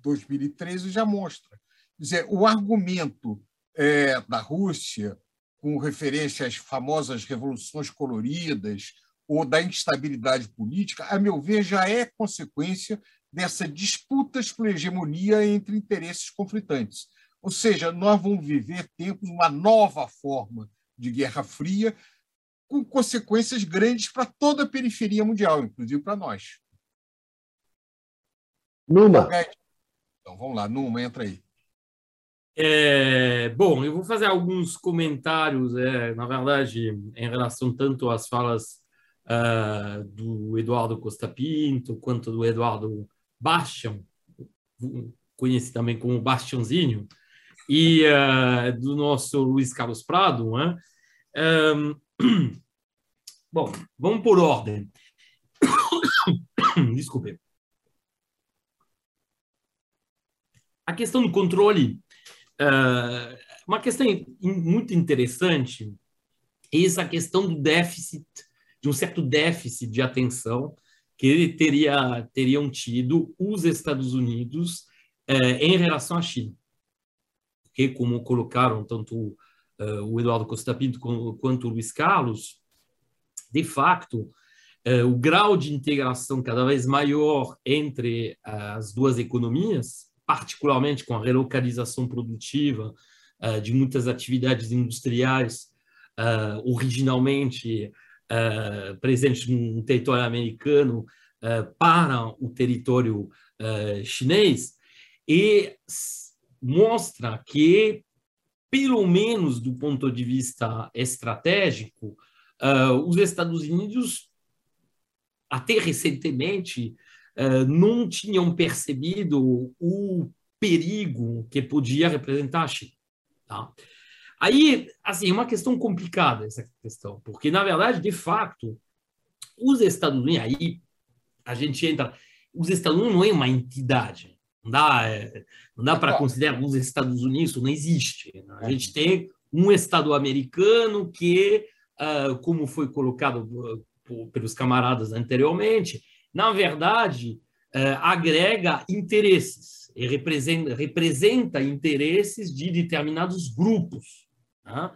2013 já mostra. Quer dizer, o argumento é, da Rússia, com referência às famosas revoluções coloridas ou da instabilidade política, a meu ver, já é consequência dessa disputa por hegemonia entre interesses conflitantes. Ou seja, nós vamos viver tempos, uma nova forma de Guerra Fria, com consequências grandes para toda a periferia mundial, inclusive para nós. Numa. Então, vamos lá, Numa, entra aí. É, bom, eu vou fazer alguns comentários, é, na verdade, em relação tanto às falas uh, do Eduardo Costa Pinto quanto do Eduardo Bastian, conhecido também como Bastianzinho, e uh, do nosso Luiz Carlos Prado. Né? Um, <clears throat> bom, vamos por ordem. <coughs> Desculpe. A questão do controle Uh, uma questão muito interessante é essa questão do déficit, de um certo déficit de atenção que teria, teriam tido os Estados Unidos uh, em relação à China. Porque, como colocaram tanto uh, o Eduardo Costa Pinto quanto o Luiz Carlos, de facto, o grau de integração cada vez maior entre as duas economias particularmente com a relocalização produtiva uh, de muitas atividades industriais uh, originalmente uh, presentes no território americano para o território chinês e mostra que, pelo menos do ponto de vista estratégico, os Estados Unidos até recentemente não tinham percebido o perigo que podia representar a China. Tá? Aí, assim, é uma questão complicada essa questão, porque, na verdade, de fato, os Estados Unidos, aí a gente entra, os Estados Unidos não é uma entidade, não dá, é, não dá para considerar os Estados Unidos, isso não existe. Né? A gente tem um Estado americano que, uh, como foi colocado por, pelos camaradas anteriormente, na verdade, uh, agrega interesses e representa, representa interesses de determinados grupos. Né?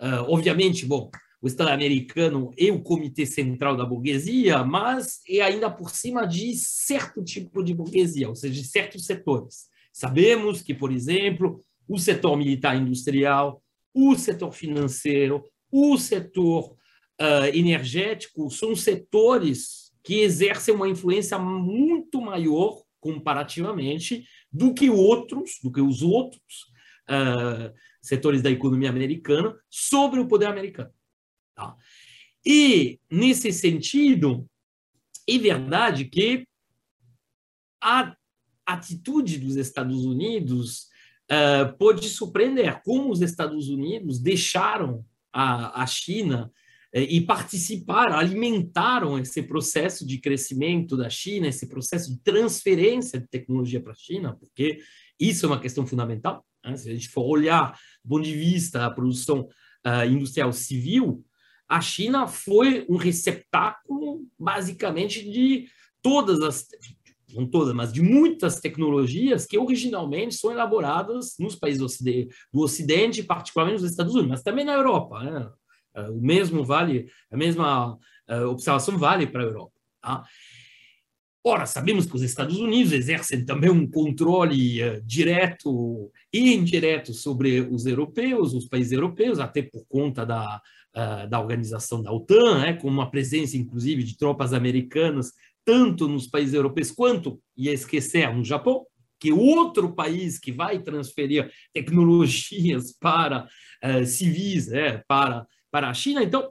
Uh, obviamente, bom, o Estado americano é o comitê central da burguesia, mas é ainda por cima de certo tipo de burguesia, ou seja, de certos setores. Sabemos que, por exemplo, o setor militar industrial, o setor financeiro, o setor uh, energético são setores que exercem uma influência muito maior comparativamente do que outros, do que os outros uh, setores da economia americana sobre o poder americano. Tá? E nesse sentido, é verdade que a atitude dos Estados Unidos uh, pode surpreender como os Estados Unidos deixaram a, a China e participaram, alimentaram esse processo de crescimento da China, esse processo de transferência de tecnologia para a China, porque isso é uma questão fundamental. Né? Se a gente for olhar do ponto de vista da produção uh, industrial civil, a China foi um receptáculo, basicamente, de todas as não todas, mas de muitas tecnologias que originalmente são elaboradas nos países do Ocidente, particularmente nos Estados Unidos, mas também na Europa. Né? Eh, o mesmo vale, a mesma eh, observação vale para a Europa. Tá? Ora, sabemos que os Estados Unidos exercem também um controle uh, direto e indireto sobre os europeus, os países europeus, até por conta da, uh, da organização da OTAN, né, com uma presença, inclusive, de tropas americanas, tanto nos países europeus quanto, e esquecer, no Japão, que outro país que vai transferir tecnologias <laughs> para uh, civis, né, para para a China. Então,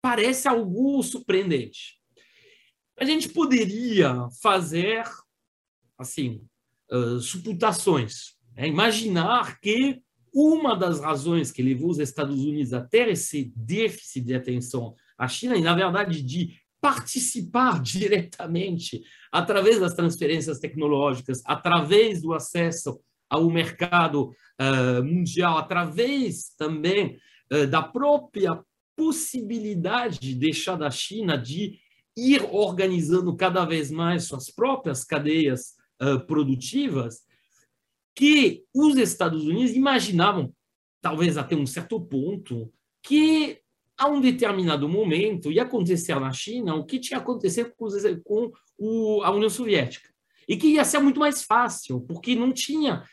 parece algo surpreendente. A gente poderia fazer, assim, uh, suputações, né? imaginar que uma das razões que levou os Estados Unidos a ter esse déficit de atenção à China, e na verdade de participar <laughs> diretamente através das transferências tecnológicas, através do acesso ao mercado uh, mundial, através também da própria possibilidade de deixar da China de ir organizando cada vez mais suas próprias cadeias uh, produtivas, que os Estados Unidos imaginavam, talvez até um certo ponto, que a um determinado momento ia acontecer na China o que tinha acontecido com, com o, a União Soviética. E que ia ser muito mais fácil, porque não tinha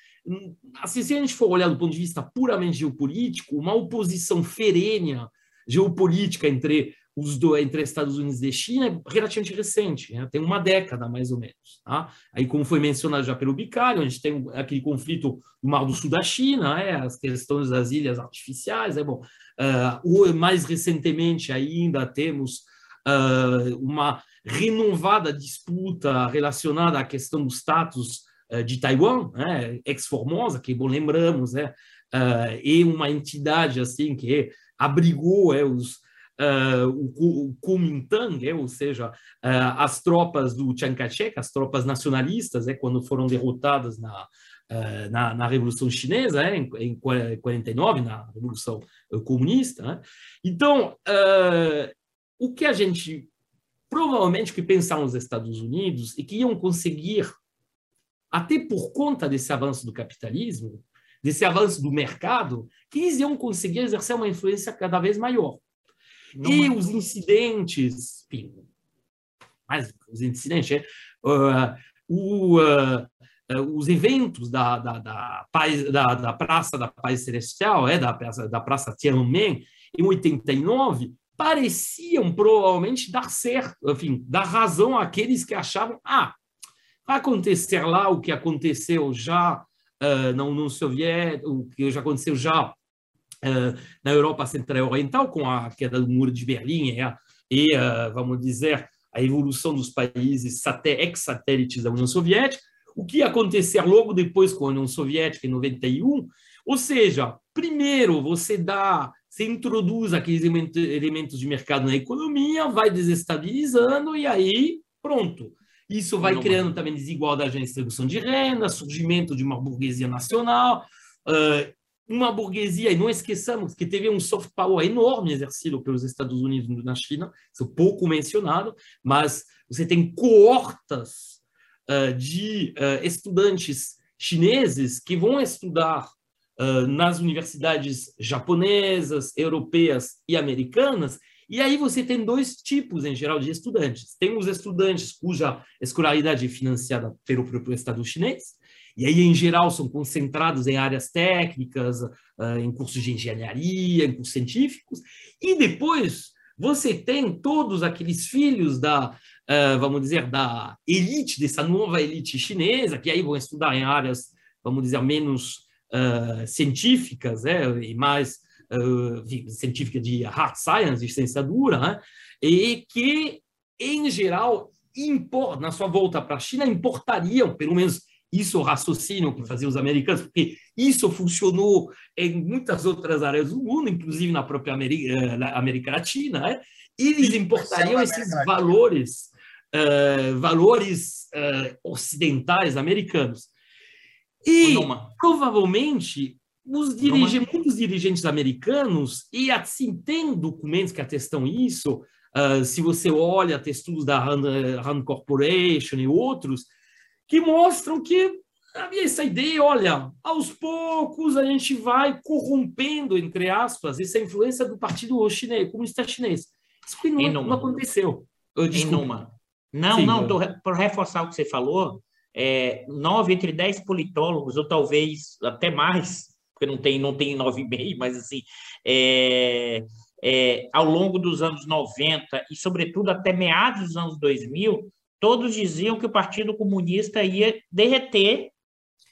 assim, se a gente for olhar do ponto de vista puramente geopolítico, uma oposição ferênea geopolítica entre os dois, entre Estados Unidos e China é relativamente recente, né? tem uma década mais ou menos. Tá? Aí, como foi mencionado já pelo Bicalho, a gente tem aquele conflito no Mar do Sul da China, né? as questões das ilhas artificiais. É bom. Uh, mais recentemente ainda temos uh, uma renovada disputa relacionada à questão do status de Taiwan, né, ex-Formosa, que bom, lembramos, né, uh, e uma entidade assim que abrigou é, os, uh, o, Kuomintang, é, ou seja, uh, as tropas do Chiang Kai-shek, as tropas nacionalistas, é, quando foram derrotadas na, na, na, Revolução Chinesa, é, em, em 49, na Revolução Comunista. Né? Então, o que a gente provavelmente que pensaram os Estados Unidos e que iam conseguir até por conta desse avanço do capitalismo, desse avanço do mercado, que eles iam conseguir exercer uma influência cada vez maior. Não e é... os incidentes, enfim, mais os incidentes, uh, o, uh, os eventos da, da, da, da, da Praça da Paz Celestial, é, da, praça, da Praça Tiananmen, em 89, pareciam provavelmente dar certo, enfim, dar razão àqueles que achavam, ah, acontecer lá o que aconteceu já uh, na União Soviética, o que já aconteceu já uh, na Europa Central Oriental, com a queda do Muro de Berlim e, e uh, vamos dizer, a evolução dos países ex-satélites da União Soviética, o que acontecer logo depois com a União Soviética, em 91, ou seja, primeiro você dá, você introduz aqueles elementos de mercado na economia, vai desestabilizando e aí pronto. Isso vai criando também desigualdade na distribuição de renda, surgimento de uma burguesia nacional, uma burguesia, e não esqueçamos que teve um soft power enorme exercido pelos Estados Unidos na China, isso é pouco mencionado, mas você tem coortas de estudantes chineses que vão estudar nas universidades japonesas, europeias e americanas e aí você tem dois tipos, em geral, de estudantes. Tem os estudantes cuja escolaridade é financiada pelo próprio Estado chinês, e aí, em geral, são concentrados em áreas técnicas, ah, em cursos de engenharia, em cursos científicos. E depois você tem todos aqueles filhos da, ah, vamos dizer, da elite, dessa nova elite chinesa, que aí vão estudar em áreas, vamos dizer, menos uh, científicas é, e mais uh, científica de hard science, de ciência dura, né? e que, em geral, import, na sua volta para a China, importariam, pelo menos isso o raciocínio que faziam os americanos, porque isso funcionou em muitas outras áreas do mundo, inclusive na própria América, eh, América Latina, né? eles importariam esses valores, uh, valores uh, ocidentais americanos. E provavelmente os dirigentes, muitos dirigentes americanos, e assim, tem documentos que atestam isso, uh, se você olha textos da Rand, Rand Corporation e outros, que mostram que havia essa ideia, olha, aos poucos a gente vai corrompendo, entre aspas, essa influência do partido chinês, comunista chinês. Isso que não, não aconteceu. Em Numa. Não, Sim, não, para reforçar o que você falou, é, nove entre dez politólogos, ou talvez até mais, porque não tem, não tem 9,5, mas assim, é, é, ao longo dos anos 90 e, sobretudo, até meados dos anos 2000, todos diziam que o Partido Comunista ia derreter.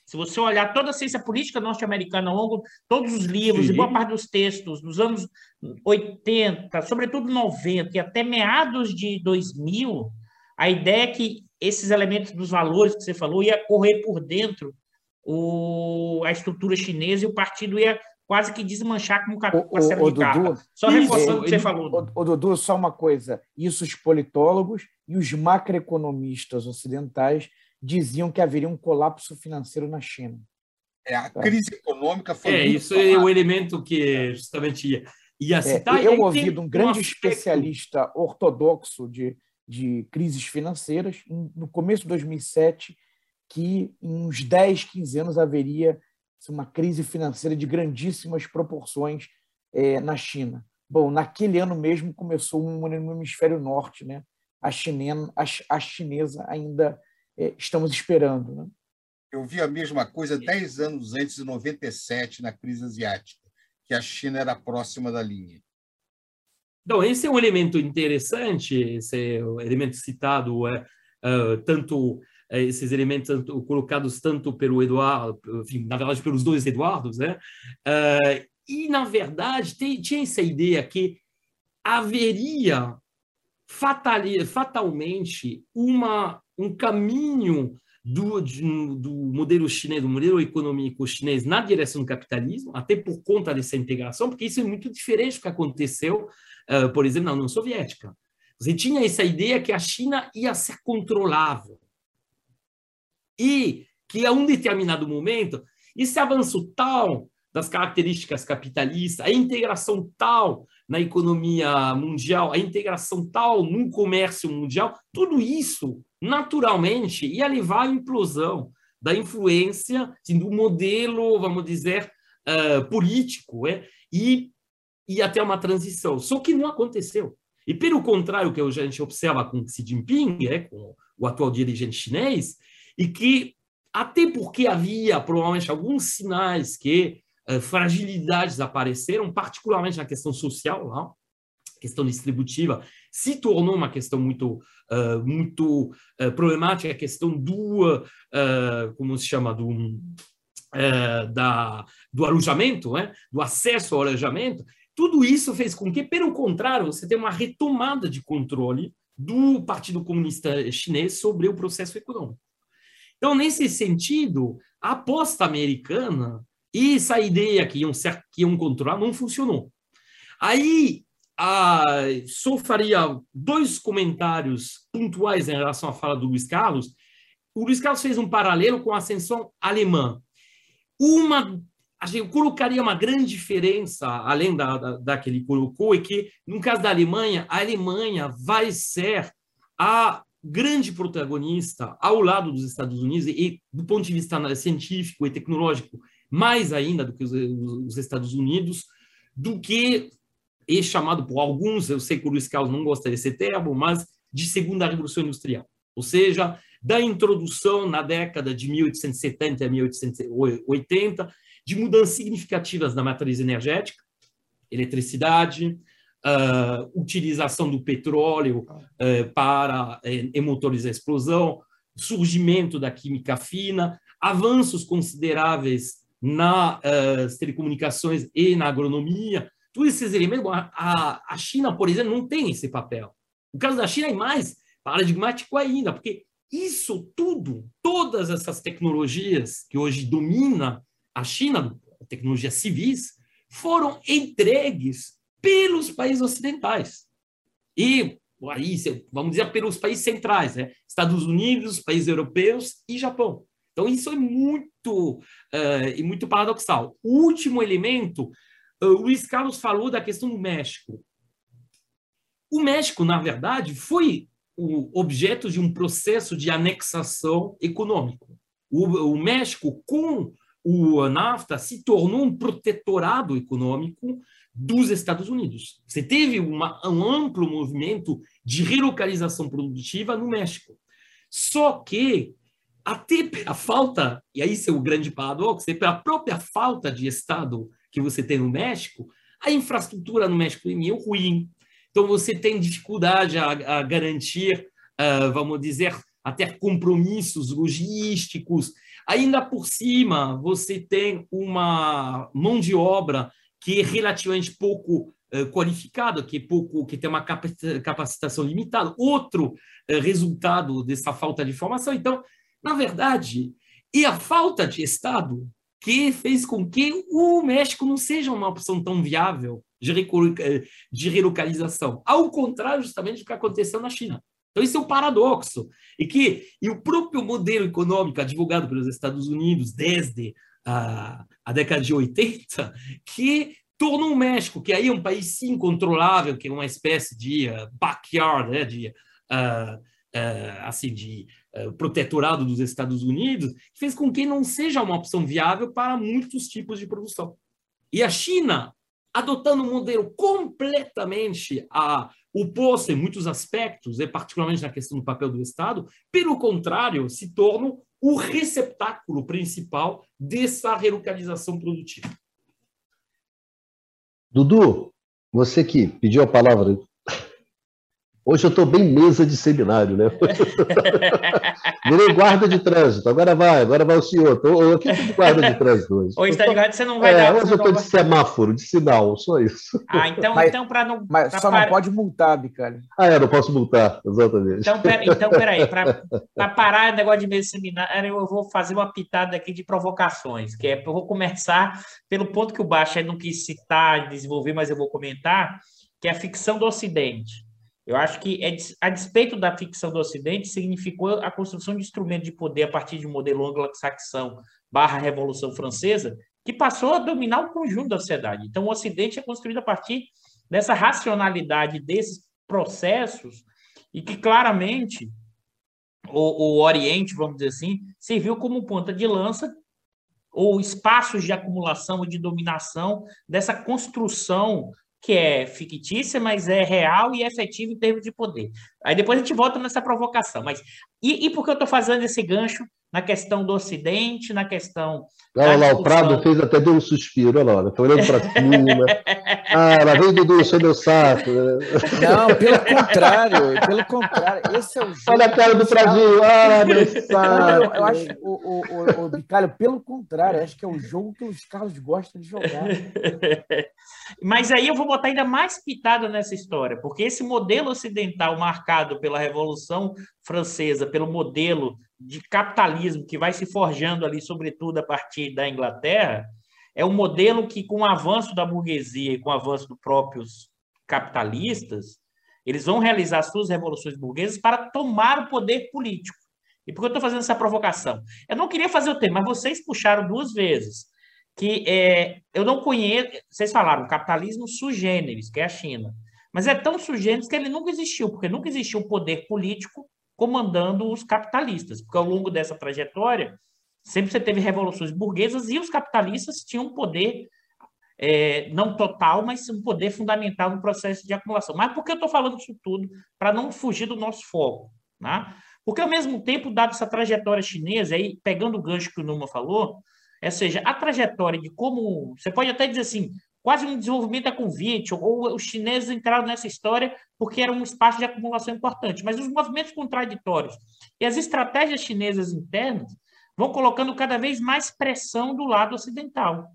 Se você olhar toda a ciência política norte-americana ao longo todos os livros Sim. e boa parte dos textos dos anos 80, sobretudo 90 e até meados de 2000, a ideia é que esses elementos dos valores que você falou ia correr por dentro o, a estrutura chinesa e o partido ia quase que desmanchar com, com a cena de Dudu, Só reforçando o que você falou. O, o Dudu, só uma coisa. Isso os politólogos e os macroeconomistas ocidentais diziam que haveria um colapso financeiro na China. É, a tá? crise econômica foi. É, isso falado. é o elemento que justamente ia, ia citar. É, eu ouvi de um grande um especialista ortodoxo de, de crises financeiras, no começo de 2007, que em uns 10, 15 anos haveria uma crise financeira de grandíssimas proporções é, na China. Bom, naquele ano mesmo começou um no hemisfério norte, né? A, chinesa, a, a chinesa ainda é, estamos esperando. Né? Eu vi a mesma coisa 10 anos antes de 97, na crise asiática, que a China era próxima da linha. Então, esse é um elemento interessante, esse é o elemento citado é, uh, tanto esses elementos colocados tanto pelo Eduardo, enfim, na verdade pelos dois Eduardos, né? Uh, e na verdade tem, tinha essa ideia que haveria fatali, fatalmente uma um caminho do, de, do modelo chinês, do modelo econômico chinês na direção do capitalismo, até por conta dessa integração, porque isso é muito diferente do que aconteceu, uh, por exemplo, na União Soviética. Você tinha essa ideia que a China ia ser controlável e que a um determinado momento esse avanço tal das características capitalistas, a integração tal na economia mundial, a integração tal no comércio mundial, tudo isso naturalmente ia levar à implosão da influência assim, do modelo, vamos dizer, uh, político, é? e, e até uma transição. Só que não aconteceu. E pelo contrário, que a gente observa com Xi Jinping, é, com o atual dirigente chinês, e que até porque havia provavelmente alguns sinais que uh, fragilidades apareceram, particularmente na questão social, não? questão distributiva se tornou uma questão muito uh, muito uh, problemática, a questão do como se chama do da, do alojamento, né? do acesso ao alojamento, tudo isso fez com que, pelo contrário, você tenha uma retomada de controle do Partido Comunista Chinês sobre o processo econômico. Então, nesse sentido, a aposta americana e essa ideia que iam, ser, que iam controlar não funcionou. Aí, a, só faria dois comentários pontuais em relação à fala do Luiz Carlos. O Luiz Carlos fez um paralelo com a ascensão alemã. Uma, eu colocaria uma grande diferença, além da, da, da que ele colocou, é que, no caso da Alemanha, a Alemanha vai ser a grande protagonista ao lado dos Estados Unidos e, do ponto de vista científico e tecnológico, mais ainda do que os, os Estados Unidos, do que é chamado por alguns, eu sei que o Luiz Carlos não gosta desse termo, mas de segunda revolução industrial. Ou seja, da introdução na década de 1870 a 1880 de mudanças significativas na matriz energética, eletricidade, uh, utilização do petróleo uh, para uh, motores a explosão, surgimento da química fina, avanços consideráveis nas uh, telecomunicações e na agronomia, todos esses elementos, a, a China, por exemplo, não tem esse papel. O caso da China é mais paradigmático ainda, porque isso tudo, todas essas tecnologias que hoje domina a China, tecnologias civis, foram entregues pelos países ocidentais. E aí, vamos dizer, pelos países centrais, né? Estados Unidos, países europeus e Japão. Então, isso é muito, uh, e muito paradoxal. O último elemento, uh, o Luiz Carlos falou da questão do México. O México, na verdade, foi o objeto de um processo de anexação econômico. O, o México, com o NAFTA, se tornou um protetorado econômico dos Estados Unidos. Você teve uma, um amplo movimento de relocalização produtiva no México. Só que, até pela falta, e aí é o grande paradoxo, pela própria falta de Estado que você tem no México, a infraestrutura no México é meio ruim. Então, você tem dificuldade a, a garantir, uh, vamos dizer, até compromissos logísticos. Ainda por cima, você tem uma mão de obra que é relativamente pouco uh, qualificado, que é pouco, que tem uma capacitação limitada. Outro uh, resultado dessa falta de formação. Então, na verdade, é a falta de Estado que fez com que o México não seja uma opção tão viável de, eh, relocalização. Ao contrário, justamente do que aconteceu na China. Então, isso é um paradoxo. E que e o próprio modelo econômico divulgado pelos Estados Unidos desde a, a década de 80, que tornou o México, que aí é um país sim controlável, que é uma espécie de uh, backyard, né, de, uh, uh, assim, de protetorado dos Estados Unidos, fez com que não seja uma opção viável para muitos tipos de produção. E a China, adotando um modelo completamente a, oposto em muitos aspectos, e particularmente na questão do papel do Estado, pelo contrário, se torna o receptáculo principal dessa relocalização produtiva. Dudu, você que pediu a palavra Hoje eu estou bem mesa de seminário, né? <laughs> Virei guarda de trânsito. Agora vai, agora vai o senhor. Estou aqui de guarda de trânsito hoje. Hoje está de guarda, você não vai é, dar. Hoje eu estou de semáforo, de sinal, só isso. Ah, então, mas, então para não. Mas pra só par... não pode multar, Bicalho. Ah, é, não posso multar, exatamente. Então, pera, então peraí, para parar o negócio de mesa de seminário, eu vou fazer uma pitada aqui de provocações, que é eu vou começar pelo ponto que o Baixa não quis citar, desenvolver, mas eu vou comentar, que é a ficção do Ocidente. Eu acho que, é a despeito da ficção do Ocidente, significou a construção de instrumentos de poder a partir de um modelo anglo-saxão barra Revolução Francesa, que passou a dominar o conjunto da sociedade. Então, o Ocidente é construído a partir dessa racionalidade desses processos e que claramente o, o Oriente, vamos dizer assim, serviu como ponta de lança ou espaços de acumulação e de dominação dessa construção que é fictícia, mas é real e efetiva em termos de poder. Aí depois a gente volta nessa provocação. Mas e, e por que eu estou fazendo esse gancho na questão do Ocidente, na questão. Olha lá, o Prado fez até deu um suspiro, olha lá, foi olhando para cima. ah, lá vem Dudu, seu meu saco. Não, pelo contrário, pelo contrário, esse é o jogo. Olha a cara do Pradinho, ah, meu saco. Eu, eu acho, o, o, o, o Bicalho, pelo contrário, acho que é o jogo que os Carlos gostam de jogar. Mas aí eu vou botar ainda mais pitada nessa história, porque esse modelo ocidental marcado pela Revolução Francesa, pelo modelo de capitalismo que vai se forjando ali, sobretudo a partir da Inglaterra, é um modelo que, com o avanço da burguesia e com o avanço dos próprios capitalistas, eles vão realizar suas revoluções burguesas para tomar o poder político. E por que eu estou fazendo essa provocação? Eu não queria fazer o tema, mas vocês puxaram duas vezes. Que é, eu não conheço. Vocês falaram capitalismo sugêneres, que é a China. Mas é tão sugêneres que ele nunca existiu, porque nunca existiu poder político comandando os capitalistas, porque ao longo dessa trajetória sempre você teve revoluções burguesas e os capitalistas tinham um poder é, não total, mas um poder fundamental no processo de acumulação. Mas por que eu estou falando isso tudo? Para não fugir do nosso foco. Né? Porque, ao mesmo tempo, dado essa trajetória chinesa, aí, pegando o gancho que o Numa falou, ou seja, a trajetória de como. Você pode até dizer assim, quase um desenvolvimento a convite, ou os chineses entraram nessa história porque era um espaço de acumulação importante. Mas os movimentos contraditórios e as estratégias chinesas internas vão colocando cada vez mais pressão do lado ocidental.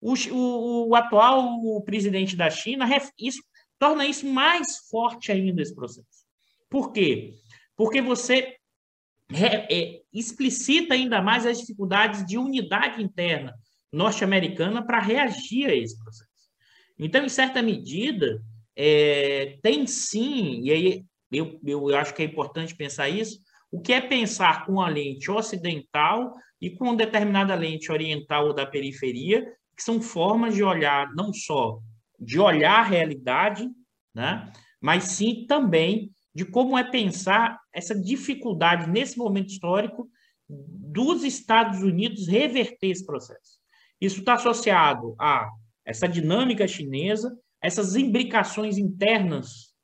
O, o, o atual o presidente da China isso, torna isso mais forte ainda esse processo. Por quê? Porque você é, explicita ainda mais as dificuldades de unidade interna norte-americana para reagir a esse processo. Então, em certa medida, é, tem sim, e aí eu, eu acho que é importante pensar isso, o que é pensar com a lente ocidental e com determinada lente oriental ou da periferia, que são formas de olhar, não só de olhar a realidade, né, mas sim também de como é pensar essa dificuldade nesse momento histórico dos Estados Unidos reverter esse processo. Isso está associado a essa dinâmica chinesa, essas imbricações internas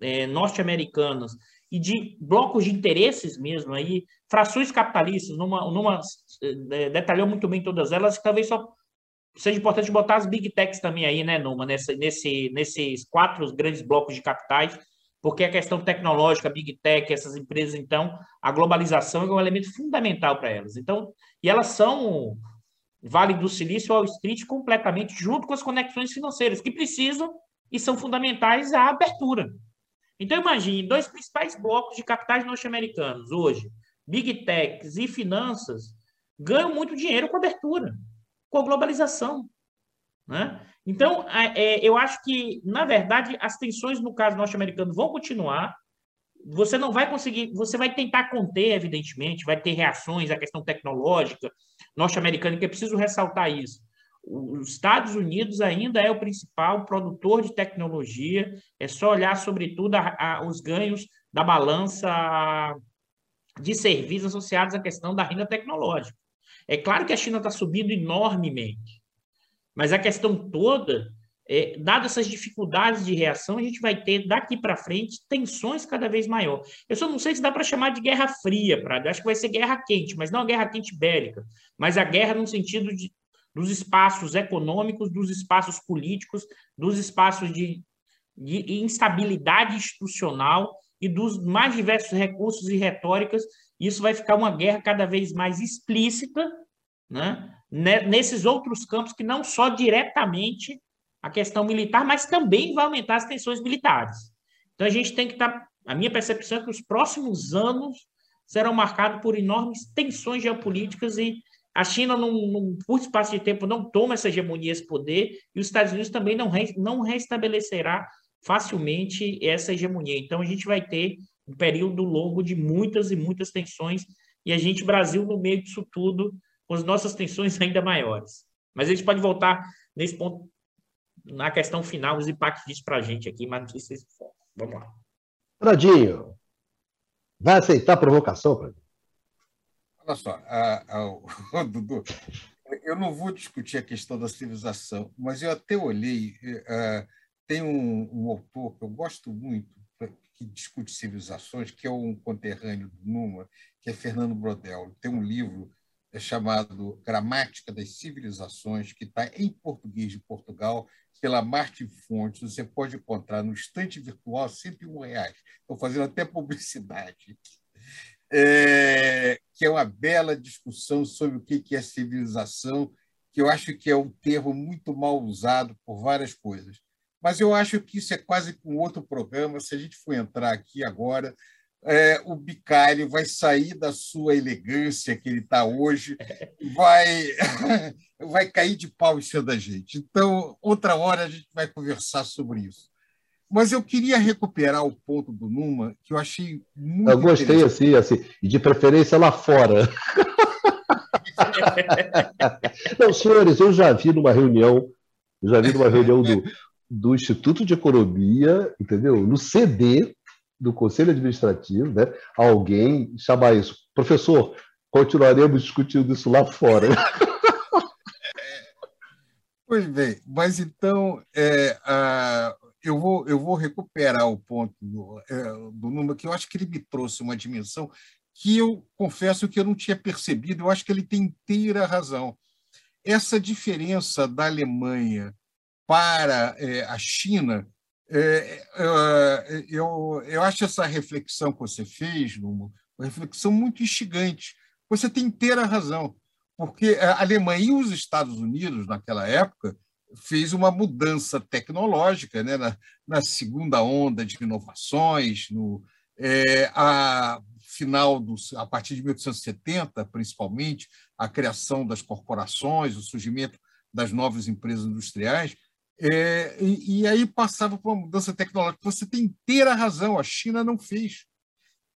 é, norte-americanas e de blocos de interesses mesmo, aí, frações capitalistas, numa, numa é, detalhou muito bem todas elas, talvez só seja importante botar as big techs também aí, né, Numa, nessa, nesse, nesses quatro grandes blocos de capitais, porque a questão tecnológica, big tech, essas empresas, então, a globalização é um elemento fundamental para elas. Então, e elas são Vale do Silício, Wall Street, completamente, junto com as conexões financeiras, que precisam e são fundamentais à abertura. Então, imagine, dois principais blocos de capitais norte-americanos hoje, Big Techs e finanças, ganham muito dinheiro com abertura, com a globalização. Né? Então, é, eu acho que, na verdade, as tensões no caso norte-americano vão continuar, você não vai conseguir, você vai tentar conter, evidentemente, vai ter reações à questão tecnológica norte-americana, que é preciso ressaltar isso. Os Estados Unidos ainda é o principal produtor de tecnologia, é só olhar, sobretudo, a, a, os ganhos da balança de serviços associados à questão da renda tecnológica. É claro que a China está subindo enormemente, mas a questão toda é, dadas essas dificuldades de reação, a gente vai ter daqui para frente tensões cada vez maior. Eu só não sei se dá para chamar de guerra fria, Prado. Acho que vai ser guerra quente, mas não a guerra quente bélica, mas a guerra no sentido de, dos espaços econômicos, dos espaços políticos, dos espaços de, de instabilidade institucional e dos mais diversos recursos e retóricas. Isso vai ficar uma guerra cada vez mais explícita, né? nesses outros campos que não só diretamente a questão militar, mas também vai aumentar as tensões militares. Então a gente tem que estar. Tá, a minha percepção é que os próximos anos serão marcados por enormes tensões geopolíticas e a China, num, num curto espaço de tempo, não toma essa hegemonia, esse poder, e os Estados Unidos também não, re, não restabelecerá facilmente essa hegemonia. Então, a gente vai ter um período longo de muitas e muitas tensões, e a gente, Brasil, no meio disso tudo, com as nossas tensões <laughs> ainda maiores. Mas a gente pode voltar nesse ponto na questão final, os impactos disso para a gente aqui, mas não sei se vocês Vamos lá. Pradinho, vai aceitar a provocação, Pradinho? Olha só, a, a, <laughs> Dudu, eu não vou discutir a questão da civilização, mas eu até olhei, uh, tem um, um, autor que eu gosto muito, que discute civilizações, que é um conterrâneo do Numa, que é Fernando Brodel. Tem um livro é chamado Gramática das Civilizações, que está em português de Portugal, pela Martin Fontes. Você pode encontrar no estante virtual 101 reais. Estou fazendo até publicidade. É, que é uma bela discussão sobre o que é civilização, que eu acho que é um termo muito mal usado por várias coisas. Mas eu acho que isso é quase um outro programa. Se a gente for entrar aqui agora, é, o Bicalho vai sair da sua elegância que ele está hoje, vai, <laughs> vai cair de pau em cima da gente. Então, outra hora a gente vai conversar sobre isso. Mas eu queria recuperar o ponto do Numa, que eu achei muito. Eu gostei assim, assim, e de preferência lá fora. <laughs> Não, senhores, eu já vi numa reunião, eu já vi numa reunião do, do Instituto de Economia, entendeu? No CD do Conselho Administrativo, né? Alguém chamar isso, professor, continuaremos discutindo isso lá fora. <laughs> Pois bem, mas então é, a, eu, vou, eu vou recuperar o ponto do, é, do número, que eu acho que ele me trouxe uma dimensão que eu confesso que eu não tinha percebido, eu acho que ele tem inteira razão. Essa diferença da Alemanha para é, a China, é, é, eu, eu acho essa reflexão que você fez, uma reflexão muito instigante. Você tem inteira razão, porque a Alemanha e os Estados Unidos, naquela época, fez uma mudança tecnológica né? na, na segunda onda de inovações, no, é, a final a partir de 1870, principalmente, a criação das corporações, o surgimento das novas empresas industriais, é, e, e, aí passava por uma mudança tecnológica. Você tem inteira razão, a China não fez.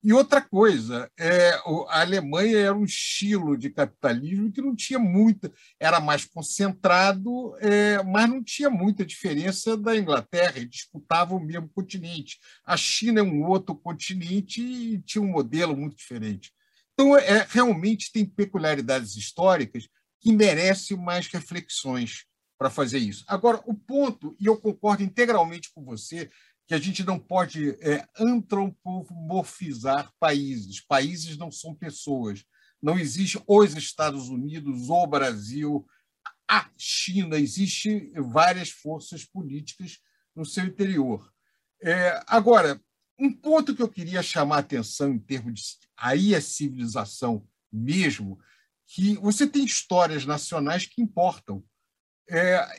E outra coisa, é, a Alemanha era um estilo de capitalismo que não tinha muita, era mais concentrado, é, mas não tinha muita diferença da Inglaterra, e disputava o mesmo continente. A China é um outro continente e tinha um modelo muito diferente. Então, é, realmente tem peculiaridades históricas que merecem mais reflexões para fazer isso. Agora, o ponto, e eu concordo integralmente com você, que a gente não pode é, antropomorfizar países. Países não são pessoas. Não existe os Estados Unidos, o Brasil, a China. Existem várias forças políticas no seu interior. É, agora, um ponto que eu queria chamar a atenção em termos de aí é civilização mesmo, que você tem histórias nacionais que importam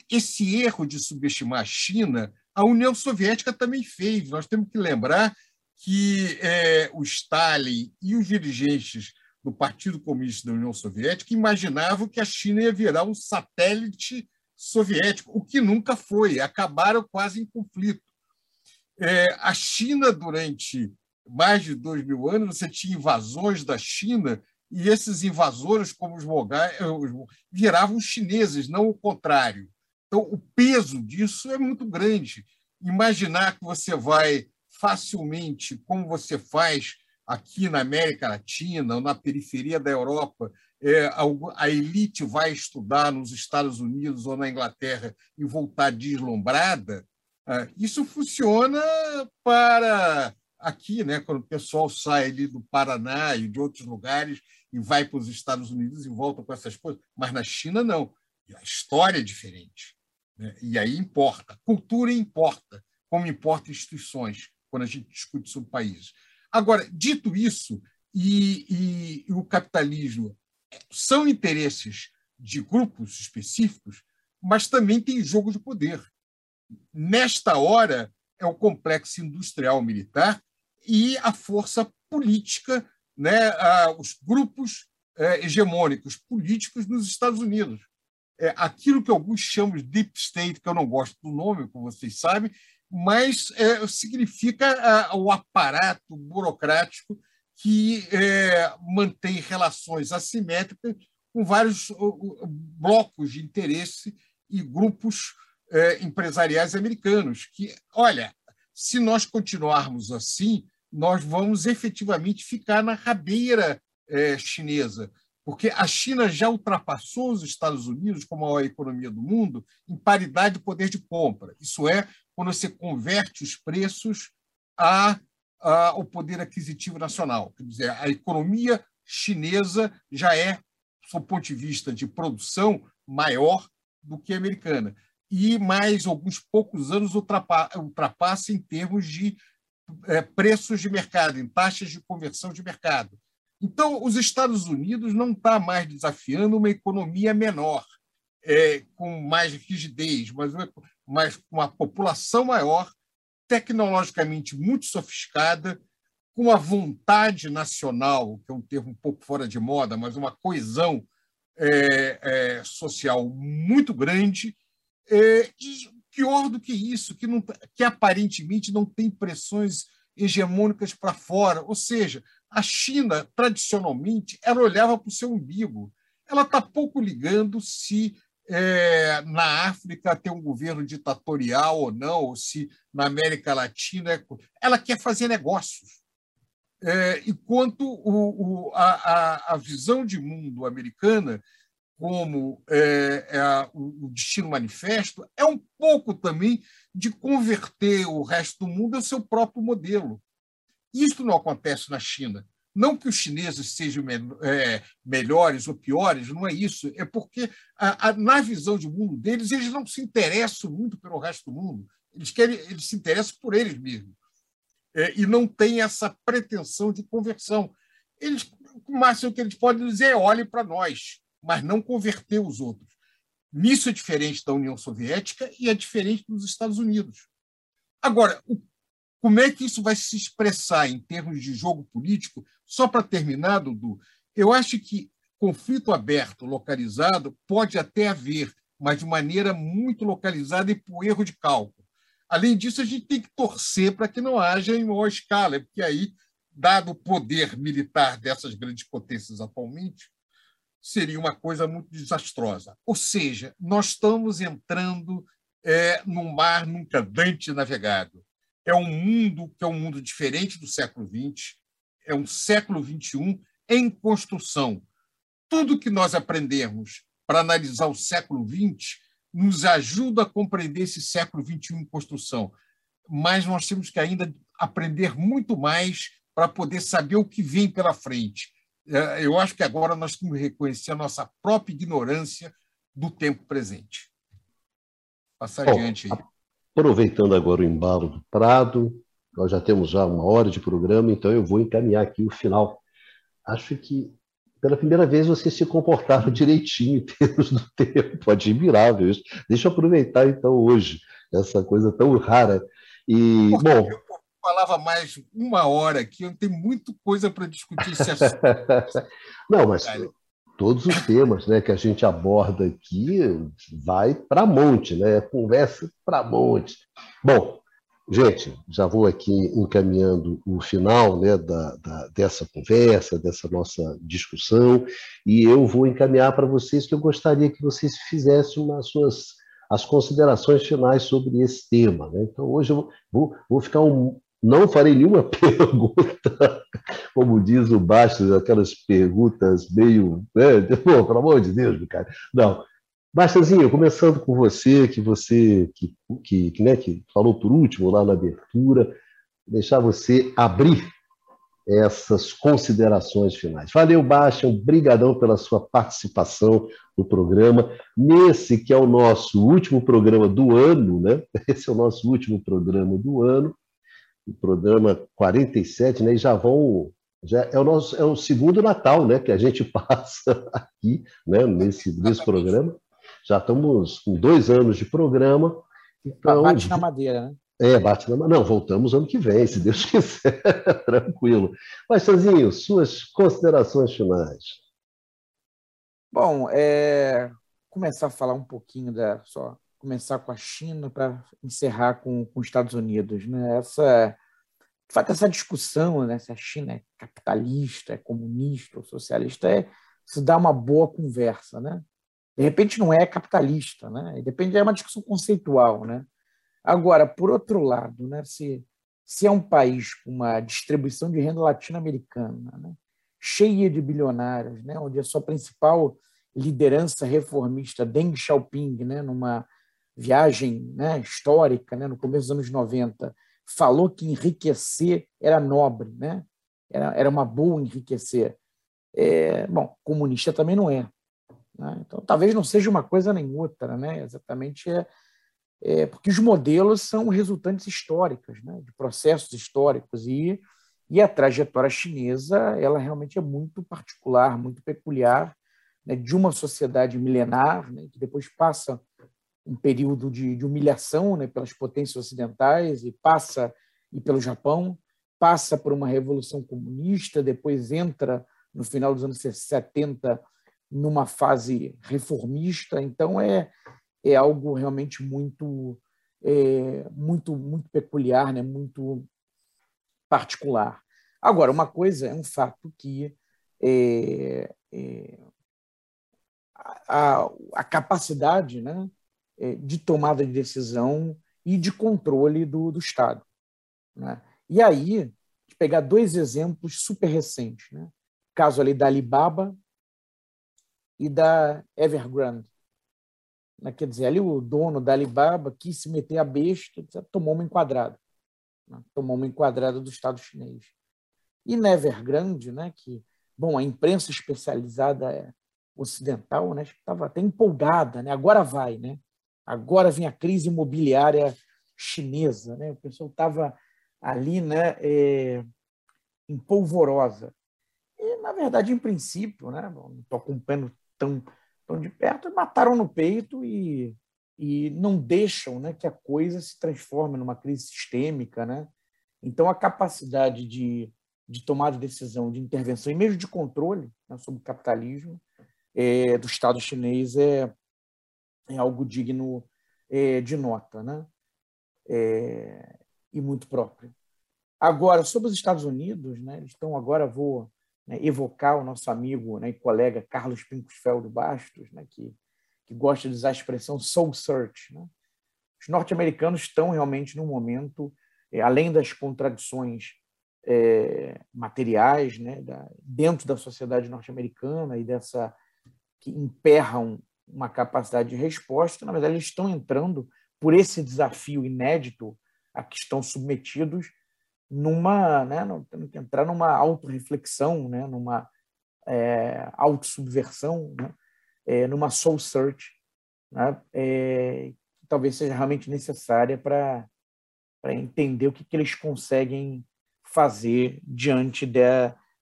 esse erro de subestimar a China, a União Soviética também fez. Nós temos que lembrar que é, o Stalin e os dirigentes do Partido Comunista da União Soviética imaginavam que a China ia virar um satélite soviético, o que nunca foi, acabaram quase em conflito. É, a China, durante mais de dois mil anos, você tinha invasões da China e esses invasores, como os mogais, eh, viravam chineses, não o contrário. Então, o peso disso é muito grande. Imaginar que você vai facilmente, como você faz aqui na América Latina ou na periferia da Europa, é, a elite vai estudar nos Estados Unidos ou na Inglaterra e voltar deslumbrada, é, isso funciona para aqui, né, quando o pessoal sai ali do Paraná e de outros lugares e vai para os Estados Unidos e volta com essas coisas. Mas na China, não. A história é diferente. Né? E aí importa. Cultura importa, como importa instituições, quando a gente discute sobre países. Agora, dito isso, e, e, e o capitalismo são interesses de grupos específicos, mas também tem jogo de poder. Nesta hora, é o complexo industrial militar e a força política né, os grupos é, hegemônicos políticos nos Estados Unidos. É, aquilo que alguns chamam de deep state, que eu não gosto do nome, como vocês sabem, mas é, significa o aparato burocrático que é, mantém relações assimétricas com vários blocos de interesse e grupos é, empresariais americanos. Que, olha, se nós continuarmos assim, nós vamos efetivamente ficar na rabeira é, chinesa, porque a China já ultrapassou os Estados Unidos como a maior economia do mundo em paridade de poder de compra. Isso é, quando você converte os preços a ah, o poder aquisitivo nacional. Quer dizer, a economia chinesa já é, do ponto de vista de produção, maior do que a americana. E mais alguns poucos anos ultrapassa em termos de é, preços de mercado, em taxas de conversão de mercado. Então, os Estados Unidos não está mais desafiando uma economia menor, é, com mais rigidez, mas, mas com uma população maior, tecnologicamente muito sofiscada, com a vontade nacional, que é um termo um pouco fora de moda, mas uma coesão é, é, social muito grande, é, e pior do que isso, que, não, que aparentemente não tem pressões hegemônicas para fora. Ou seja, a China, tradicionalmente, ela olhava para o seu umbigo. Ela está pouco ligando se é, na África tem um governo ditatorial ou não, ou se na América Latina. É... Ela quer fazer negócios. É, enquanto o, o, a, a, visão de mundo americana como é, é, o Destino Manifesto, é um pouco também de converter o resto do mundo ao seu próprio modelo. Isso não acontece na China. Não que os chineses sejam é, melhores ou piores, não é isso. É porque, a, a, na visão de mundo deles, eles não se interessam muito pelo resto do mundo. Eles, querem, eles se interessam por eles mesmos. É, e não têm essa pretensão de conversão. Eles, o máximo que eles podem dizer é olhe para nós mas não converter os outros. Nisso é diferente da União Soviética e é diferente dos Estados Unidos. Agora, como é que isso vai se expressar em termos de jogo político? Só para terminar, Dudu, eu acho que conflito aberto, localizado, pode até haver, mas de maneira muito localizada e por erro de cálculo. Além disso, a gente tem que torcer para que não haja em maior escala, porque aí, dado o poder militar dessas grandes potências atualmente, seria uma coisa muito desastrosa. Ou seja, nós estamos entrando é, num mar nunca antes navegado. É um mundo que é um mundo diferente do século XX, é um século XXI em construção. Tudo que nós aprendemos para analisar o século XX nos ajuda a compreender esse século XXI em construção. Mas nós temos que ainda aprender muito mais para poder saber o que vem pela frente. É, eu acho que agora nós temos que reconhecer a nossa própria ignorância do tempo presente. Passar Bom, adiante aí. Aproveitando agora o embalo do Prado, nós já temos já uma hora de programa, então eu vou encaminhar aqui o final. Acho que pela primeira vez vocês se comportaram <laughs> direitinho em termos do tempo, admirável isso. Deixa eu aproveitar então hoje essa coisa tão rara. E, bom, falava mais uma hora aqui, eu tenho muita coisa para discutir esse assunto. <laughs> Não, mas todos os temas né, que a gente aborda aqui vai para monte, né? Conversa para monte. Bom, gente, já vou aqui encaminhando o final né, da, da, dessa conversa, dessa nossa discussão, e eu vou encaminhar para vocês que eu gostaria que vocês fizessem umas suas as considerações finais sobre esse tema. Né? Então, hoje eu vou, vou ficar um, não farei nenhuma <laughs> pergunta, como diz o Bastos, aquelas perguntas meio. Né? <laughs> Pô, pelo amor de Deus, cara. Não. Bastazinho, começando com você, que você que, que, que, né, que falou por último lá na abertura, deixar você abrir essas considerações finais. Valeu, Bastian, brigadão pela sua participação no programa, nesse que é o nosso último programa do ano, né? <laughs> Esse é o nosso último programa do ano, programa 47, né? E já vão. Já é o nosso é o segundo Natal, né? Que a gente <laughs> passa aqui, né? Nesse, nesse programa. Já estamos com dois anos de programa. Então, bate na madeira, né? É, bate na madeira. Não, voltamos ano que vem, se Deus <laughs> quiser. Tranquilo. Mas, Sozinho, suas considerações finais. Bom, é, começar a falar um pouquinho da só começar com a China para encerrar com, com os Estados Unidos. Né? Essa, de fato, essa discussão né, se a China é capitalista, é comunista ou socialista, é, se dá uma boa conversa. Né? De repente não é capitalista, né? depende, é uma discussão conceitual. Né? Agora, por outro lado, né, se, se é um país com uma distribuição de renda latino-americana, né, cheia de bilionários, né, onde a sua principal liderança reformista, Deng Xiaoping, né, numa viagem né, histórica, né, no começo dos anos 90, falou que enriquecer era nobre, né? era, era uma boa enriquecer. É, bom, comunista também não é. Né? Então, talvez não seja uma coisa nem outra, né? exatamente é, é, porque os modelos são resultantes históricas, né? de processos históricos, e, e a trajetória chinesa ela realmente é muito particular, muito peculiar, né? de uma sociedade milenar, né? que depois passa um período de, de humilhação né? pelas potências ocidentais e passa e pelo Japão, passa por uma revolução comunista, depois entra no final dos anos 70 numa fase reformista. Então é é algo realmente muito é, muito muito peculiar, né? Muito particular. Agora uma coisa é um fato que é, é, a, a, capacidade né, de tomada de decisão e de controle do, do Estado. Né? E aí, pegar dois exemplos super recentes. Né? O caso ali da Alibaba e da Evergrande. Né? Quer dizer, ali o dono da Alibaba quis se meter a besta, tomou uma enquadrada. Né? Tomou uma enquadrada do Estado chinês. E na Evergrande, né, que, bom, a imprensa especializada ocidental né, estava até empolgada, né? agora vai, né? Agora vem a crise imobiliária chinesa. Né? O pessoal estava ali né, é, em polvorosa. E, na verdade, em princípio, né, não estou acompanhando tão, tão de perto, mataram no peito e, e não deixam né, que a coisa se transforme numa crise sistêmica. Né? Então, a capacidade de, de tomada de decisão, de intervenção e mesmo de controle né, sobre o capitalismo é, do Estado chinês é, é algo digno é, de nota. Né? É, e muito próprio. Agora, sobre os Estados Unidos, né, estão agora, vou né, evocar o nosso amigo né, e colega Carlos Pincosfeld Bastos, né, que, que gosta de usar a expressão soul search. Né? Os norte-americanos estão realmente num momento, é, além das contradições é, materiais né, da, dentro da sociedade norte-americana e dessa que emperram uma capacidade de resposta, na verdade, eles estão entrando por esse desafio inédito a que estão submetidos numa, né, entrar numa autorreflexão, né, numa é, autossubversão, né, é, numa soul search, né, é, que talvez seja realmente necessária para entender o que, que eles conseguem fazer diante de,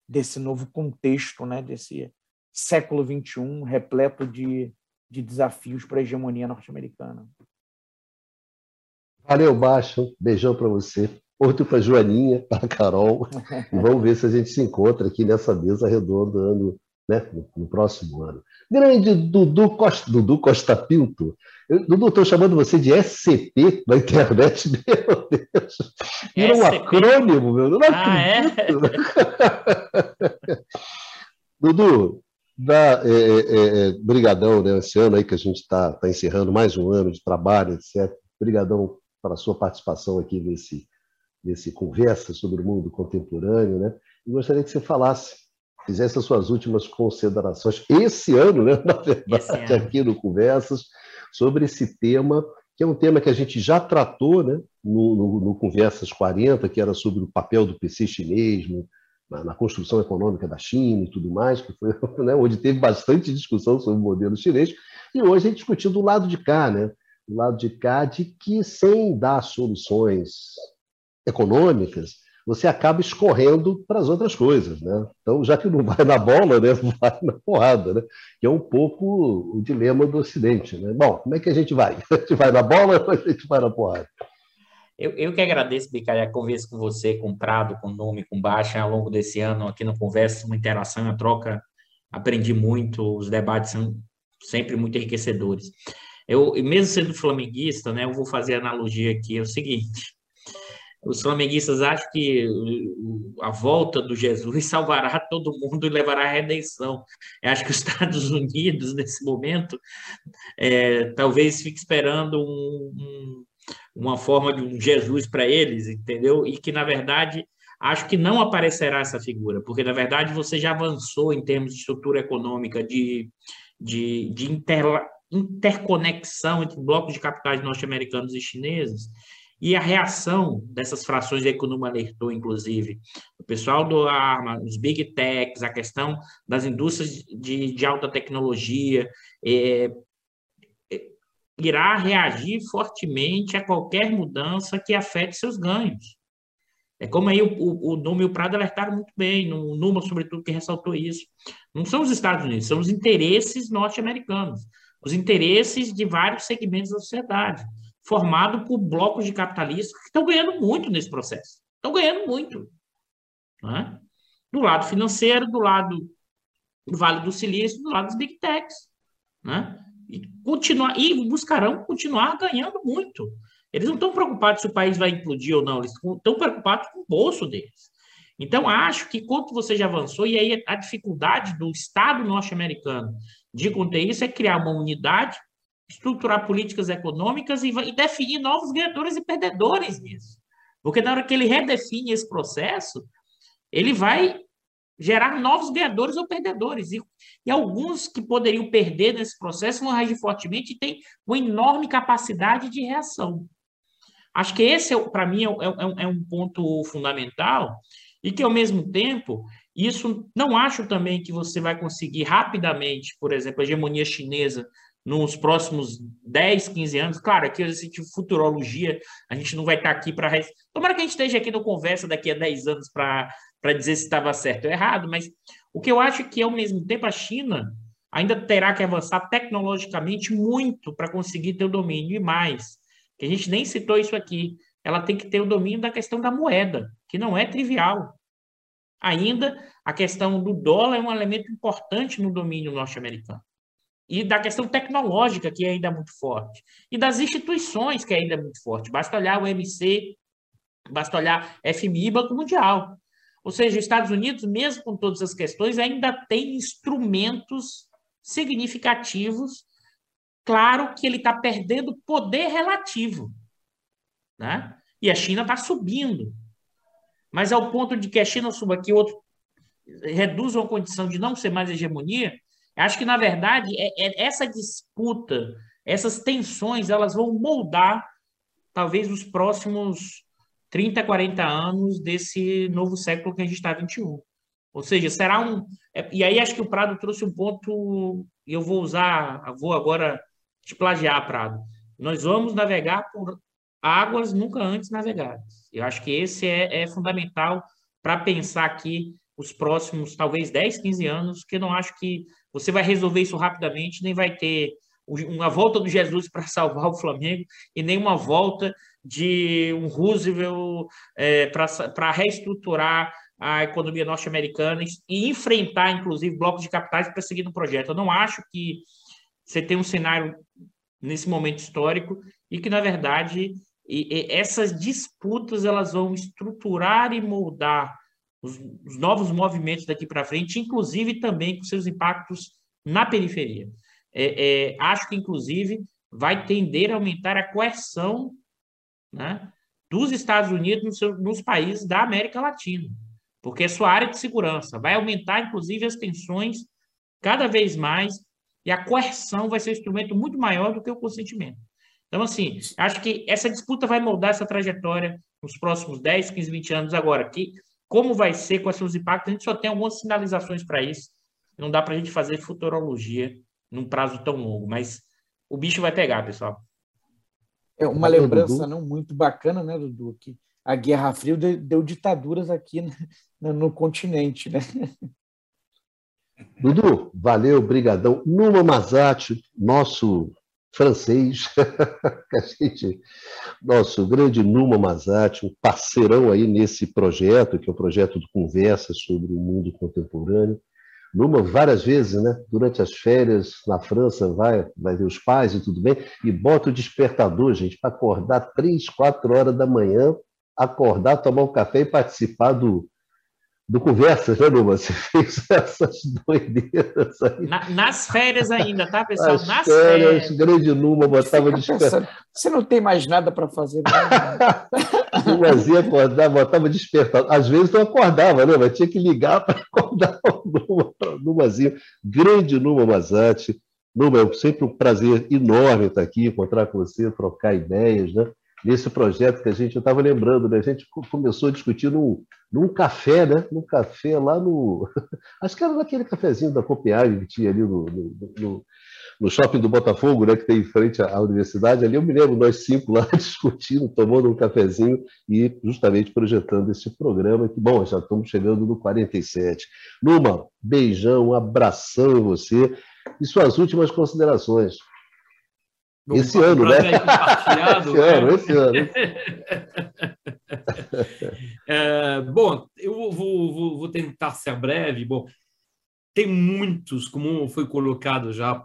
desse novo contexto, né, desse século XXI repleto de, de desafios para a hegemonia norte-americana. Valeu, Baixo. Beijão para você. Outro para Joaninha, <laughs> para a Carol. E vamos ver se a gente se encontra aqui nessa mesa redonda ano, né, no, no próximo ano. Grande Dudu Costa, Dudu Costa Pinto. Eu, Dudu, estou chamando você de SCP na internet, <laughs> meu Deus. Vira um acrônimo, meu Deus. Não ah, é? <laughs> Dudu, dá, é, é, é, brigadão, né, esse ano aí que a gente está tá encerrando mais um ano de trabalho, etc. Brigadão para a sua participação aqui nesse, nesse conversa sobre o mundo contemporâneo, né? E gostaria que você falasse, fizesse as suas últimas considerações esse ano, né? <laughs> Na verdade, aqui no Conversas, sobre esse tema que é um tema que a gente já tratou, né? No, no, no Conversas 40, que era sobre o papel do PC chinês no, na, na, construção econômica da China e tudo mais, que foi <laughs> né, onde teve bastante discussão sobre o modelo chinês, e hoje a gente discutiu do lado de cá, né? do lado de cá, de que sem dar soluções econômicas, você acaba escorrendo para as outras coisas, né? Então, já que não vai na bola, né, <laughs> vai na porrada, né? Que é um pouco o dilema do Ocidente, né? Bom, como é que a gente vai? <laughs> A gente vai na bola ou a gente vai na porrada? Eu, eu que agradeço, Bicalha, a conversa com você, com Prado, com Nome, com Baixa, ao longo desse ano aqui no Conversa, uma interação, uma troca, aprendi muito, os debates são sempre muito enriquecedores. Eu, mesmo sendo flamenguista, né, eu vou fazer analogia aqui, é o seguinte, os flamenguistas acham que a volta do Jesus <laughs> salvará todo mundo e levará à redenção. Eu acho que os Estados Unidos, nesse momento, é, talvez fique esperando um, uma forma de um Jesus para eles, entendeu? E que, na verdade, acho que não aparecerá essa figura, porque, na verdade, você já avançou em termos de estrutura econômica, de, de, de interla interconexão entre blocos de capitais norte-americanos e chineses, e a reação dessas frações que o Numa alertou, inclusive, o pessoal do arma, os big techs, a questão das indústrias de, de alta tecnologia, é, irá reagir fortemente a qualquer mudança que afete seus ganhos. É como aí o, o, o Numa e o Prado alertaram muito bem, no Numa, sobretudo, que ressaltou isso. Não são os Estados Unidos, são os interesses norte-americanos, os interesses de vários segmentos da sociedade formado por blocos de capitalistas que estão ganhando muito nesse processo. Estão ganhando muito. Né? Do lado financeiro, do lado do Vale do Silício, do lado dos big techs. Né? E, continuar, e buscarão continuar ganhando muito. Eles não estão preocupados se o país vai implodir ou não, eles estão preocupados com o bolso deles. Então, acho que quanto você já avançou, e aí a dificuldade do Estado norte-americano de conter isso é criar uma unidade estruturar políticas econômicas e, e definir novos ganhadores e perdedores nisso. Porque na hora que ele redefine esse processo, ele vai gerar novos ganhadores ou perdedores. E, e alguns que poderiam perder nesse processo vão reagir fortemente e têm uma enorme capacidade de reação. Acho que esse, é, para mim, é, é, é um ponto fundamental e que, ao mesmo tempo, isso não acho também que você vai conseguir rapidamente, por exemplo, a hegemonia chinesa nos próximos 10, 15 anos. Claro, aqui eu senti futurologia, a gente não vai estar aqui para. Tomara que a gente esteja aqui no conversa daqui a 10 anos para dizer se estava certo ou errado, mas o que eu acho é que, ao mesmo tempo, a China ainda terá que avançar tecnologicamente muito para conseguir ter o domínio. E mais, que a gente nem citou isso aqui, ela tem que ter o domínio da questão da moeda, que não é trivial. Ainda a questão do dólar é um elemento importante no domínio norte-americano e da questão tecnológica, que é ainda muito forte, e das instituições, que é ainda muito forte. Basta olhar o MC, basta olhar FMI, Banco Mundial. Ou seja, os Estados Unidos, mesmo com todas as questões, ainda tem instrumentos significativos. Claro que ele está perdendo poder relativo. Né? E a China está subindo. Mas ao ponto de que a China suba aqui, outro reduz uma condição de não ser mais hegemonia, Acho que, na verdade, é, é essa disputa, essas tensões, elas vão moldar, talvez, os próximos 30, 40 anos desse novo século que a gente está 21. Ou seja, será um. É, e aí acho que o Prado trouxe um ponto, e eu vou usar, vou agora te plagiar, Prado. Nós vamos navegar por águas nunca antes navegadas. Eu acho que esse é, é fundamental para pensar aqui os próximos, talvez, 10, 15 anos, que eu não acho que você vai resolver isso rapidamente, nem vai ter uma volta do Jesus para salvar o Flamengo e nem uma volta de um Roosevelt é, para reestruturar a economia norte-americana e enfrentar, inclusive, blocos de capitais para seguir no projeto. Eu não acho que você tem um cenário nesse momento histórico e que, na verdade, e, e essas disputas elas vão estruturar e moldar os, os novos movimentos daqui para frente, inclusive também com seus impactos na periferia. É, é, acho que, inclusive, vai tender a aumentar a coerção né, dos Estados Unidos nos, seus, nos países da América Latina, porque é sua área de segurança. Vai aumentar, inclusive, as tensões cada vez mais e a coerção vai ser um instrumento muito maior do que o consentimento. Então, assim, acho que essa disputa vai moldar essa trajetória nos próximos 10, 15, 20 anos agora. Que como vai ser, quais são os impactos, a gente só tem algumas sinalizações para isso. Não dá para a gente fazer futurologia num prazo tão longo, mas o bicho vai pegar, pessoal. É uma lembrança não muito bacana, né, Dudu, que a Guerra Fria deu, deu ditaduras aqui no, no continente, né? Dudu, valeu, brigadão. Numa Mazati, nosso francês, <laughs> a gente, nosso grande Numa Mazati, um parceirão aí nesse projeto, que é o projeto de conversa sobre o mundo contemporâneo. Numa, várias vezes, né? Durante as férias na França, vai, vai ver os pais e tudo bem, e bota o despertador, gente, para acordar três, quatro horas da manhã, acordar, tomar um café e participar do, do Conversas, né, Numa? Você fez <laughs> essas doideiras aí. Na, nas férias ainda, tá, pessoal? Nas nas férias, férias. grande Numa botava despertador. Você não tem mais nada para fazer. <laughs> Numazinha acordava, botava despertador. Às vezes não acordava, né? Mas tinha que ligar para acordar o Numa, Numazinho. Grande Numa Mazati. Numa, é sempre um prazer enorme estar aqui, encontrar com você, trocar ideias, né? Nesse projeto que a gente, eu estava lembrando, né? a gente começou a discutir num, num café, né? Num café lá no. <laughs> Acho que era naquele cafezinho da Copenhague que tinha ali no, no, no, no, shopping do Botafogo, né? Que tem em frente à, universidade. Ali eu me lembro, nós cinco lá <laughs> discutindo, tomando um cafezinho e justamente projetando esse programa. Que, bom, já estamos chegando no 47. Numa, beijão, um abração em você e suas últimas considerações. <laughs> Esse ano, né? esse né? ano, esse <laughs> ano. é, bom, eu vou, vou, vou, tentar ser breve. Bom, tem muitos, como foi colocado já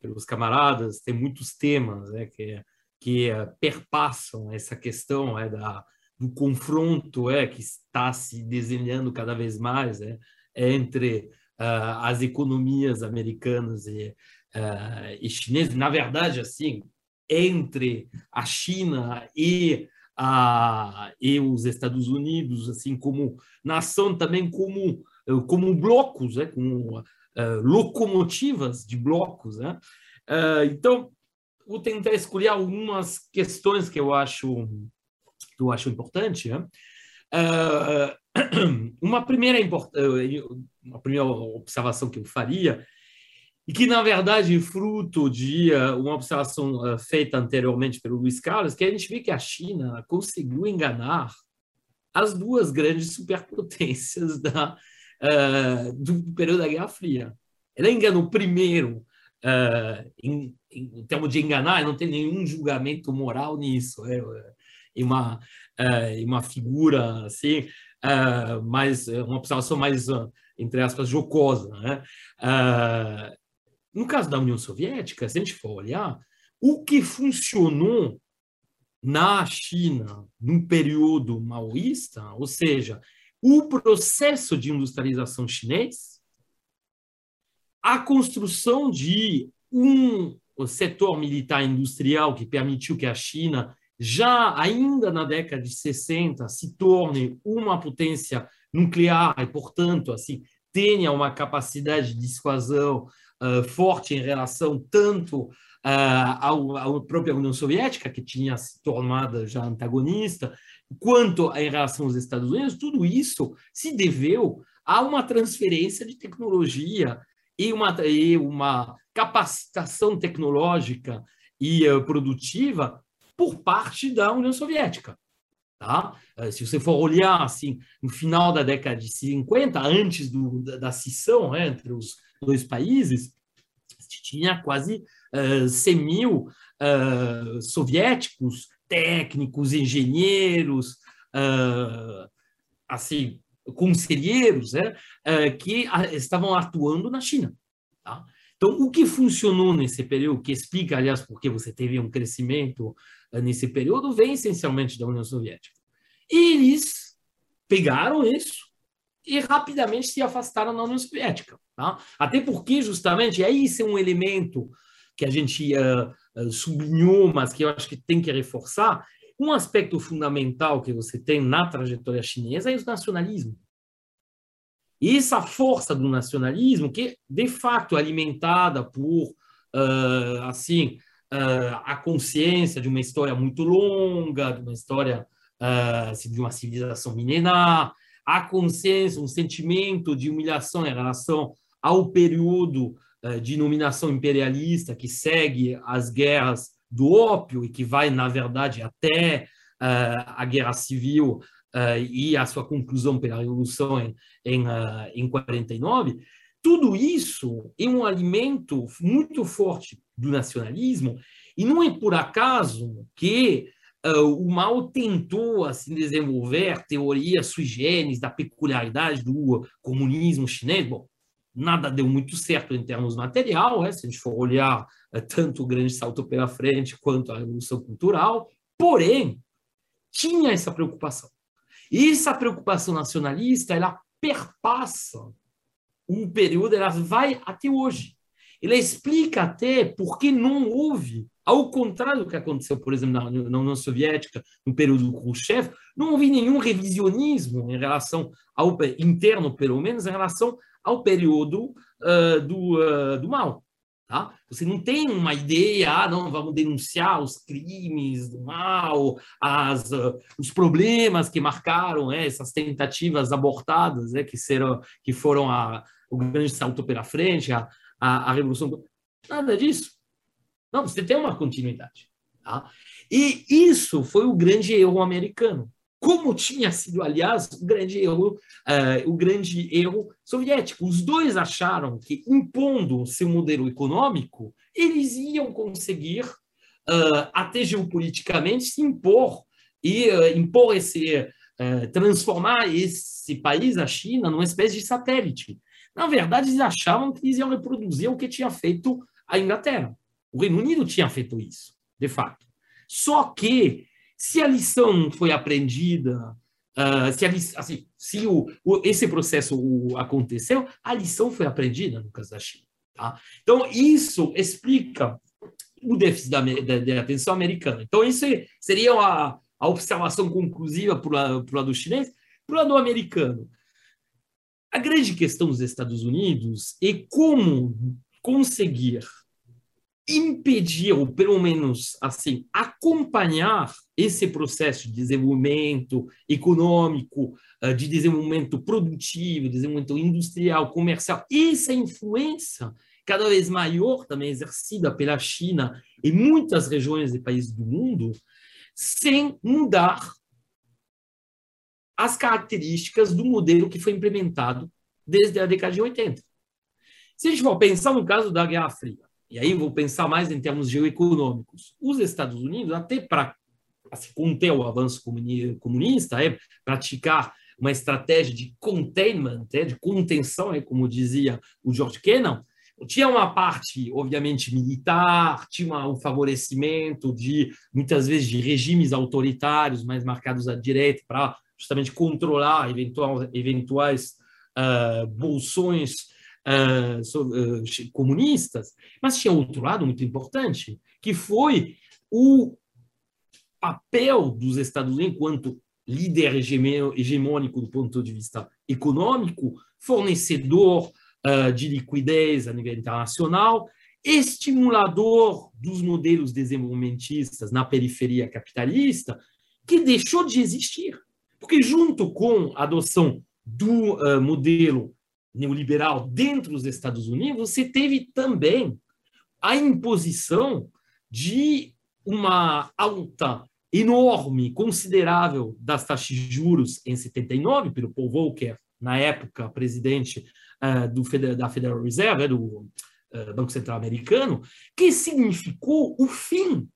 pelos camaradas, tem muitos temas né, que, que é, perpassam essa questão é, da, do confronto é, que está se desenhando cada vez mais é, entre uh, as economias americanas e uh, e chineses, na verdade, assim, entre a China e, a, e os Estados Unidos, assim como nação também como como blocos, né, como uh, locomotivas de blocos, né? Uh, então, vou tentar escolher algumas questões que eu acho que eu acho importante. Né? Uh, <clears throat> uma primeira uma primeira observação que eu faria e que, na verdade, é fruto de uh, uma observação uh, feita anteriormente pelo Luiz Carlos, que a gente vê que a China conseguiu enganar as duas grandes superpotências da, uh, do período da Guerra Fria. Ela enganou primeiro, em, em, termos de enganar, não tem nenhum julgamento moral nisso, é, é uma, é uma figura assim, mais, uma observação mais entre aspas, jocosa. Né? No caso da União Soviética, se a gente for olhar, o que funcionou na China num período maoísta, ou seja, o processo de industrialização chinês, a construção de um setor militar industrial que permitiu que a China, já ainda na década de 60, se torne uma potência nuclear e, portanto, assim, tenha uma capacidade de dissuasão uh, forte em relação tanto uh, ao, à própria União Soviética, que tinha se tornado já antagonista, quanto em relação aos Estados Unidos, tudo isso se deveu a uma transferência de tecnologia e uma, e uma capacitação tecnológica e uh, produtiva por parte da União Soviética. Tá? Se você for olhar assim, no final da década de 50, antes do, da, da né, entre os dois países, tinha quase uh, 100 mil uh, soviéticos, técnicos, engenheiros, uh, assim, conselheiros, né, uh, que estavam atuando na China. Tá? Então, o que funcionou nesse período, que explica, aliás, porque você teve um crescimento nesse período, vem essencialmente da União Soviética. E eles pegaram isso e rapidamente se afastaram da União Soviética. Tá? Até porque, justamente, aí isso é um elemento que a gente uh, sublinhou, mas que eu acho que tem que reforçar, um aspecto fundamental que você tem na trajetória chinesa é o nacionalismo. E essa força do nacionalismo, que de fato é alimentada por uh, assim uh, a consciência de uma história muito longa, de uma história uh, de uma civilização milenar, a consciência, um sentimento de humilhação em relação ao período uh, de dominação imperialista que segue as guerras do ópio e que vai, na verdade, até a guerra civil e a sua conclusão pela Revolução em, em, em 49, tudo isso é um alimento muito forte do nacionalismo e não é por acaso que uh, o Mao tentou assim, desenvolver teorias sui generis da peculiaridade do comunismo chinês. Bom, nada deu muito certo em termos material, né? se a gente for olhar uh, tanto o grande salto pela frente quanto a revolução cultural, porém, tinha essa preocupação. E essa preocupação nacionalista, ela perpassa um período, ela vai até hoje. Ela explica até por que não houve ao contrário do que aconteceu, por exemplo, na, na União Soviética, no período do Khrushchev, não houve nenhum revisionismo em relação ao interno, pelo menos, em relação ao período uh, do, uh, do Mao. Tá? Você não tem uma ideia, ah, não, vamos denunciar os crimes do mal, as, uh, os problemas que marcaram é, essas tentativas abortadas, é, que, serão, que foram a, o grande salto pela frente, a, a, a Revolução. Nada disso. Não, você tem uma continuidade. Tá? E isso foi o grande erro americano como tinha sido, aliás, o grande erro, uh, o grande erro soviético. Os dois acharam que, impondo seu modelo econômico, eles iam conseguir, uh, até geopoliticamente, se impor e uh, impor esse, transformar esse país, a China, numa espécie de satélite. Na verdade, eles achavam que eles iam reproduzir o que tinha feito a Inglaterra. O Reino Unido tinha feito isso, de fato. Só que se a lição foi aprendida, uh, se, assim, se o, o, esse processo aconteceu, a lição foi aprendida no caso da China. Tá? Então, isso explica o déficit da, da, da atenção americana. Então, isso seria a, a observação conclusiva para o lado chinês. Para o lado americano, a grande questão dos Estados Unidos é como conseguir impedir, ou pelo menos assim, acompanhar esse processo de desenvolvimento econômico, eh, de desenvolvimento produtivo, desenvolvimento industrial, comercial, essa influência cada vez maior também exercida pela China em muitas regiões e países do mundo, sem mudar as características do modelo que foi implementado desde a década de 80. Se a gente for pensar no caso da Guerra Fria, e aí vou pensar mais em termos geoeconômicos. Os Estados Unidos, até para assim, conter o avanço comunista, é praticar uma estratégia de containment, é, de contenção, é, como dizia o George Kennan, tinha uma parte, obviamente, militar, tinha um favorecimento de, muitas vezes, de regimes autoritários mais marcados à direita para justamente controlar eventuais, eventuais uh, bolsões uh, comunistas, mas tinha outro lado muito importante, que foi o papel dos Estados Unidos enquanto líder hegemônico do ponto de vista econômico, fornecedor uh, de liquidez a nível internacional, estimulador dos modelos desenvolvimentistas na periferia capitalista, que deixou de existir. Porque, junto com a adoção do uh, modelo neoliberal dentro dos Estados Unidos, você teve também a imposição de uma alta enorme, considerável das taxas de juros em 79 pelo Paul Volcker, na época presidente uh, do, da Federal Reserve, do uh, Banco Central Americano, que significou o fim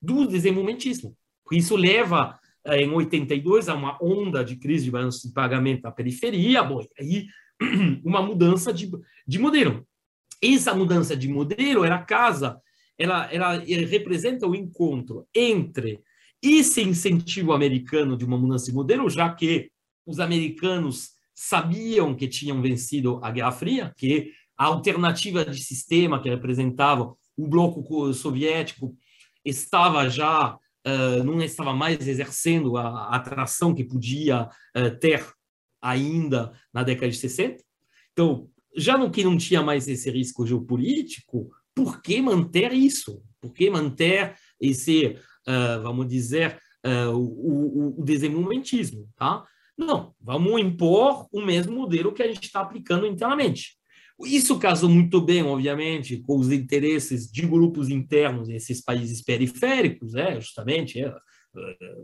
do desenvolvimentismo. Isso leva uh, em 82 a uma onda de crise de balanço de pagamento na periferia, bom, aí <clears throat> uma mudança de, de modelo. Essa mudança de modelo era casa, ela, ela representa o encontro entre esse incentivo americano de uma mudança de modelo, já que os americanos sabiam que tinham vencido a Guerra Fria, que a alternativa de sistema que representava o bloco soviético estava já uh, não estava mais exercendo a, atração que podia uh, ter ainda na década de 60. Então, já no que não tinha mais esse risco geopolítico, por que manter isso? Por que manter esse, uh, vamos dizer, uh, o, o, o desenvolvimentismo? Tá? Não, vamos impor o mesmo modelo que a gente está aplicando internamente. Isso casou muito bem, obviamente, com os interesses de grupos internos nesses países periféricos, é, justamente, é,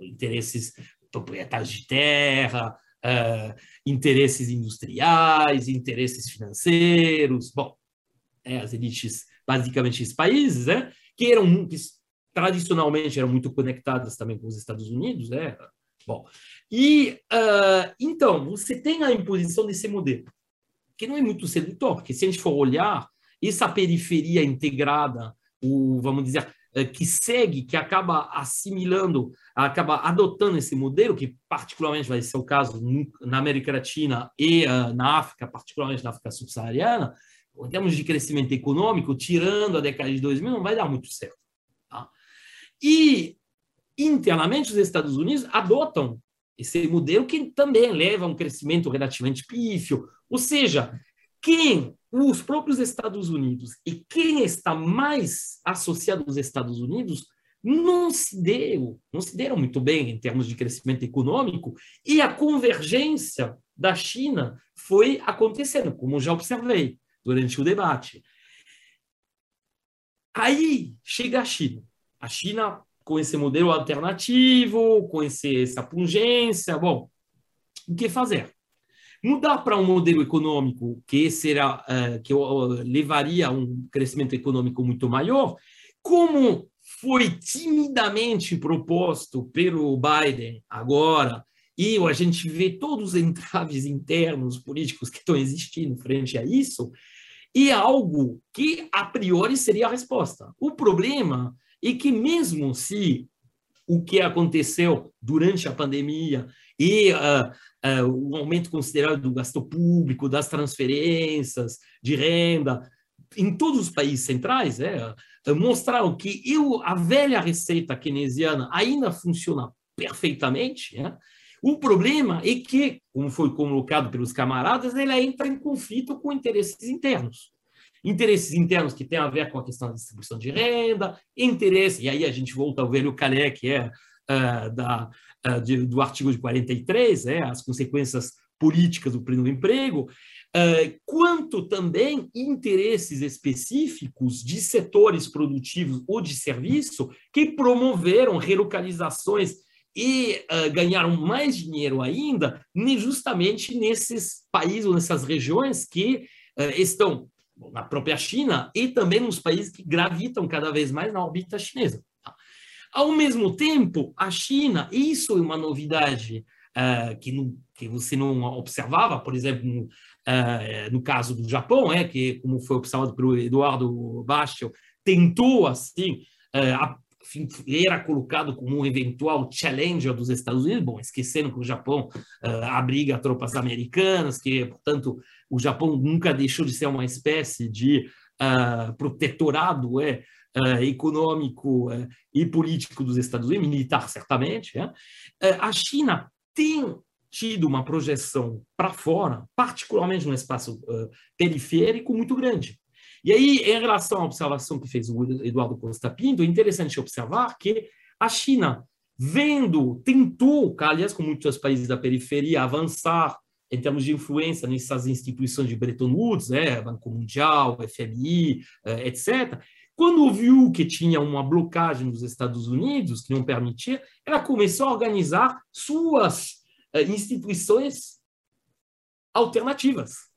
interesses proprietários de terra, uh, interesses industriais, interesses financeiros, bom, é, as elites, basicamente, esses países, né, que eram que tradicionalmente eram muito conectadas também com os Estados Unidos, né, bom, e uh, então você tem a imposição desse modelo, que não é muito sedutor, porque se a gente for olhar essa periferia integrada, o, vamos dizer, que segue, que acaba assimilando, acaba adotando esse modelo, que particularmente vai ser o caso na América Latina e uh, na África, particularmente na África subsaariana, em termos de crescimento econômico, tirando a década de 2000, não vai dar muito certo. Tá? E, internamente, os Estados Unidos adotam esse modelo que também leva a um crescimento relativamente pífio, ou seja, quem os próprios Estados Unidos e quem está mais associado aos Estados Unidos não se deu, não se deram muito bem em termos de crescimento econômico e a convergência da China foi acontecendo, como já observei durante o debate. Aí chega a China. A China com esse modelo alternativo, com esse, essa pungência, bom, o que fazer? Mudar para um modelo econômico que será uh, que levaria a um crescimento econômico muito maior, como foi timidamente proposto pelo Biden agora, e a gente vê todos os entraves internos políticos que estão existindo frente a isso, e é algo que a priori seria a resposta. O problema é que mesmo se o que aconteceu durante a pandemia e uh, uh, o aumento considerável do gasto público, das transferências de renda, em todos os países centrais, é, mostraram que eu, a velha receita keynesiana ainda funciona perfeitamente. É? O problema é que, como foi colocado pelos camaradas, ele entra em conflito com interesses internos. Interesses internos que têm a ver com a questão da distribuição de renda, interesse, e aí a gente volta ao velho Calé, que é uh, da, uh, de, do artigo de 43, é, as consequências políticas do pleno emprego, uh, quanto também interesses específicos de setores produtivos ou de serviço que promoveram relocalizações e uh, ganharam mais dinheiro ainda justamente nesses países ou nessas regiões que estão na própria China e também nos países que gravitam cada vez mais na órbita chinesa. Ao mesmo tempo, a China, isso é uma novidade uh, que, não, que você não observava, por exemplo, no, no caso do Japão, é que, como foi observado pelo Eduardo Bastel, tentou assim a, era colocado como um eventual challenger dos Estados Unidos, bom, esquecendo que o Japão uh, abriga tropas americanas, que, portanto, o Japão nunca deixou de ser uma espécie de uh, protetorado é, uh, econômico e político dos Estados Unidos, militar certamente. É? a China tem tido uma projeção para fora, particularmente no espaço periférico, muito grande. E aí, em relação à observação que fez o Eduardo Costa Pinto, é interessante observar que a China, vendo, tentou, aliás, com muitos países da periferia, avançar em termos de influência nessas instituições de Bretton Woods, é, Banco Mundial, FMI, etc., quando viu que tinha uma blocagem nos Estados Unidos, que não permitia, ela começou a organizar suas é, instituições alternativas.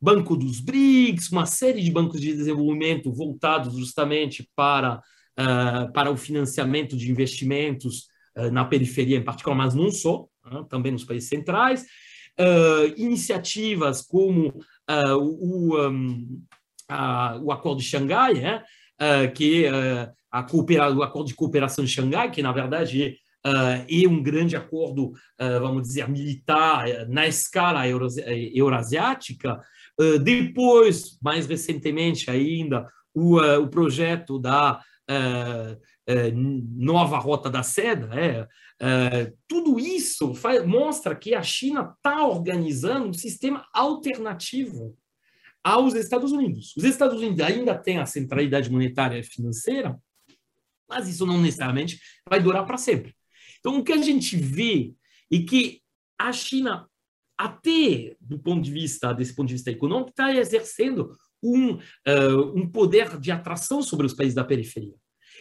Banco dos BRICS, uma série de bancos de desenvolvimento voltados justamente para, uh, para o financiamento de investimentos uh, na periferia em particular, mas não só, uh, também nos países centrais. iniciativas como o, um, a, o Acordo de Xangai, né? Que a coopera, o Acordo de Cooperação de Xangai, que na verdade Uh, e um grande acordo, vamos dizer, militar uh, na escala eurasiática, ah, depois, mais recentemente ainda, o, o projeto da uh, nova Rota da Seda, é, tudo isso faz, mostra que a China está organizando um sistema alternativo aos Estados Unidos. Os Estados Unidos ainda têm a centralidade monetária e financeira, mas isso não necessariamente vai durar para sempre. Então, o que a gente vê é que a China até do ponto de vista desse ponto de vista econômico está exercendo um, uh, um poder de atração sobre os países da periferia.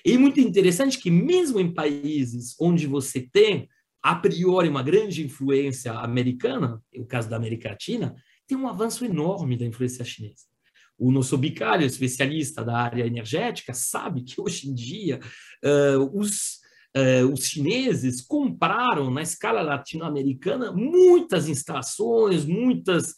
E muito interessante que mesmo em países onde você tem a priori uma grande influência americana, o caso da América Latina, tem um avanço enorme da influência chinesa. O nosso bicário, especialista da área energética, sabe que hoje em dia uh, os Uh, os chineses compraram na escala latino-americana muitas instalações, muitas,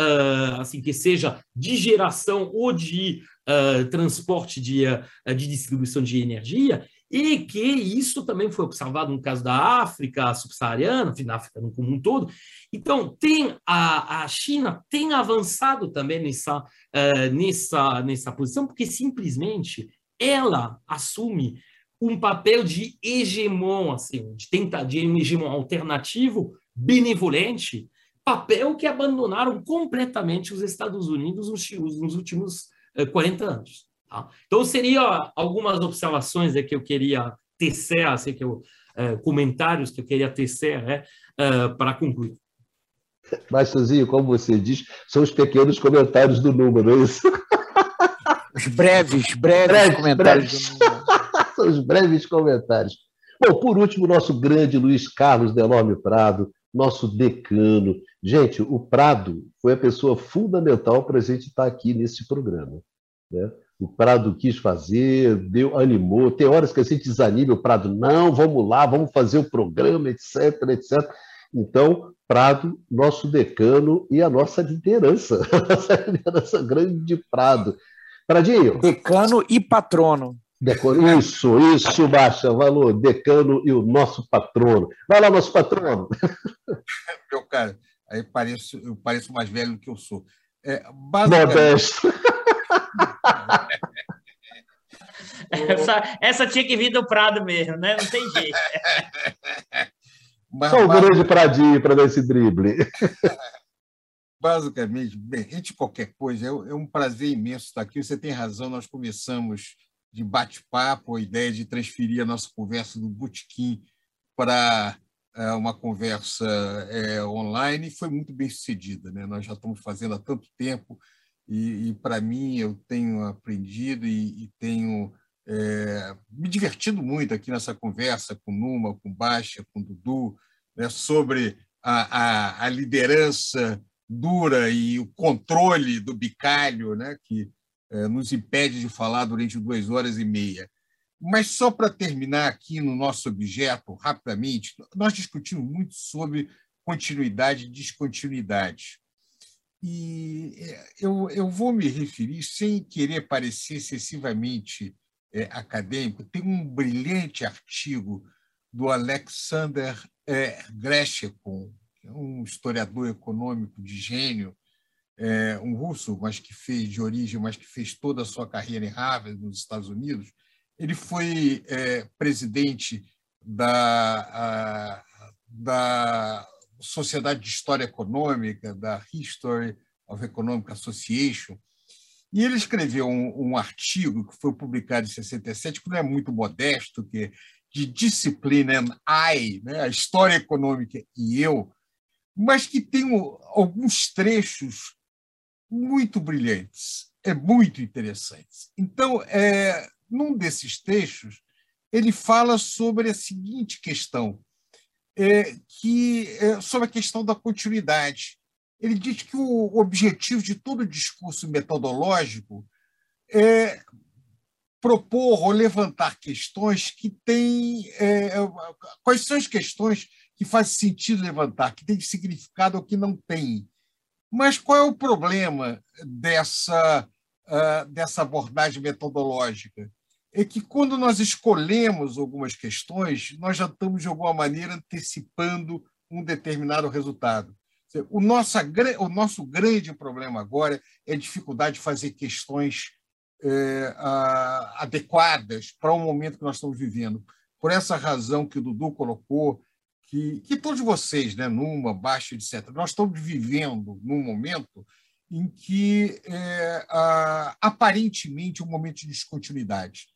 uh, assim, que seja de geração ou de uh, transporte de, de distribuição de energia, e que isso também foi observado no caso da África subsaariana, na África no como um todo. Então, tem a, a China tem avançado também nessa, nessa, nessa posição, porque simplesmente ela assume um papel de hegemon, assim, de tentar de um hegemon alternativo, benevolente, papel que abandonaram completamente os Estados Unidos nos, nos últimos 40 anos. Tá? Então, seria algumas observações que eu queria tecer, assim, que eu, comentários que eu queria tecer né, para concluir. Mas, Suzinho, como você diz, são os pequenos comentários do número, é isso? Os breves, <laughs> breves, breves comentários breves. do número. <laughs> são os breves comentários. Bom, por último, nosso grande Luiz Carlos Delorme Prado, nosso decano. Gente, o Prado foi a pessoa fundamental para a gente estar aqui nesse programa. Né? O Prado quis fazer, deu, animou. Tem horas que a gente desanima, o Prado, não, vamos lá, vamos fazer o programa, etc, etc. Então, Prado, nosso decano e a nossa liderança, a <laughs> nossa liderança grande Prado. Pradinho. Decano e patrono. Decano, isso, isso, baixa, valor, decano e o nosso patrono. Vai lá, nosso patrono. <laughs> Meu cara, aí pareço, eu pareço mais velho do que eu sou. É, basicamente... Modesto. <laughs> Essa, essa tinha que vir do Prado mesmo, né? Não tem jeito. <laughs> Mas, Só o grande Pradinho para dar esse drible. <laughs> Basicamente, bem, entre qualquer coisa, é, é um prazer imenso estar aqui. Você tem razão, nós começamos de bate-papo, a ideia de transferir a nossa conversa do Botequim para é, uma conversa é, online e foi muito bem sucedida. Né? Nós já estamos fazendo há tanto tempo e, e para mim, eu tenho aprendido e, e tenho é, me divertido muito aqui nessa conversa com Numa, com Baixa, com Dudu, né, sobre a, a, a, liderança dura e o controle do bicalho, né, que é, nos impede de falar durante duas horas e meia. Mas só para terminar aqui no nosso objeto, rapidamente, nós discutimos muito sobre continuidade e descontinuidade. E é, eu, eu vou me referir, sem querer parecer excessivamente é, acadêmico, tem um brilhante artigo do Alexander é, Greshkon, é um historiador econômico de gênio, é, um russo, mas que fez de origem, mas que fez toda a sua carreira em Harvard, nos Estados Unidos. Ele foi é, presidente da, a, da Sociedade de História Econômica, da History of Economic Association, e ele escreveu um, um, artigo que foi publicado em 67, que não é muito modesto, que é de Discipline and I, né, a História Econômica e Eu, mas que tem alguns trechos muito brilhantes, é muito interessantes. Então, é, num desses trechos, ele fala sobre a seguinte questão: é, que é, sobre a questão da continuidade. Ele diz que o objetivo de todo discurso metodológico é propor ou levantar questões que têm. É, quais são as questões que faz sentido levantar, que têm significado ou que não têm? Mas qual é o problema dessa, uh, dessa abordagem metodológica? é que quando nós escolhemos algumas questões, nós já estamos, de alguma maneira, antecipando um determinado resultado. O nosso, o nosso grande problema agora é a dificuldade de fazer questões é, adequadas para o momento que nós estamos vivendo. Por essa razão que o Dudu colocou, que, que todos vocês, né, numa, baixa, etc., nós estamos vivendo num momento em que é, aparentemente um momento de descontinuidade.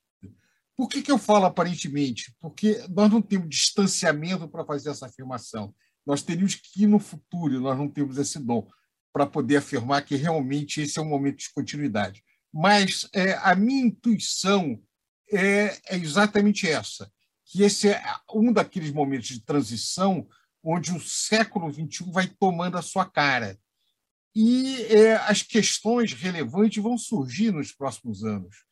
Por que, que eu falo aparentemente? Porque nós não temos distanciamento para fazer essa afirmação. Nós teríamos que ir no futuro, nós não temos esse dom para poder afirmar que realmente esse é um momento de continuidade. Mas é, a minha intuição é, é exatamente essa, que esse é um daqueles momentos de transição onde o século XXI vai tomando a sua cara. E é, as questões relevantes vão surgir nos próximos anos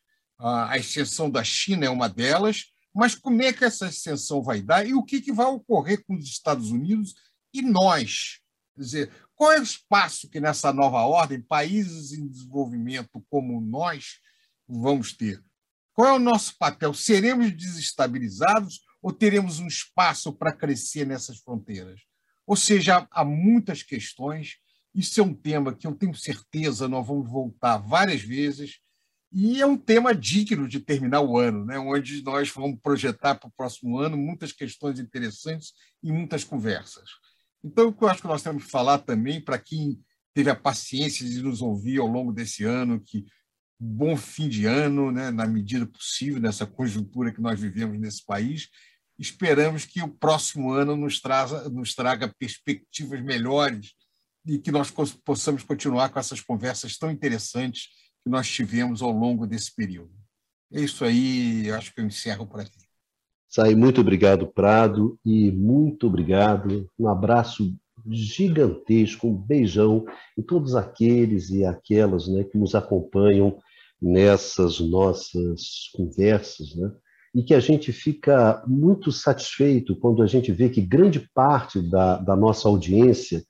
a extensão da China é uma delas, mas como é que essa extensão vai dar e o que, que vai ocorrer com os Estados Unidos e nós? Quer dizer, qual é o espaço que nessa nova ordem, países em desenvolvimento como nós, vamos ter? Qual é o nosso papel? Seremos desestabilizados ou teremos um espaço para crescer nessas fronteiras? Ou seja, há muitas questões. Isso é um tema que eu tenho certeza nós vamos voltar várias vezes e é um tema digno de terminar o ano, né? onde nós vamos projetar para o próximo ano muitas questões interessantes e muitas conversas. Então, eu acho que nós temos que falar também para quem teve a paciência de nos ouvir ao longo desse ano, que bom fim de ano, né, na medida possível, nessa conjuntura que nós vivemos nesse país. Esperamos que o próximo ano nos, nos traga perspectivas melhores e que nós possamos continuar com essas conversas tão interessantes que nós tivemos ao longo desse período. É isso aí, acho que eu encerro por aqui. Sai, muito obrigado, Prado, e muito obrigado. Um abraço gigantesco, um beijão em todos aqueles e aquelas né, que nos acompanham nessas nossas conversas, né? e que a gente fica muito satisfeito quando a gente vê que grande parte da, da nossa audiência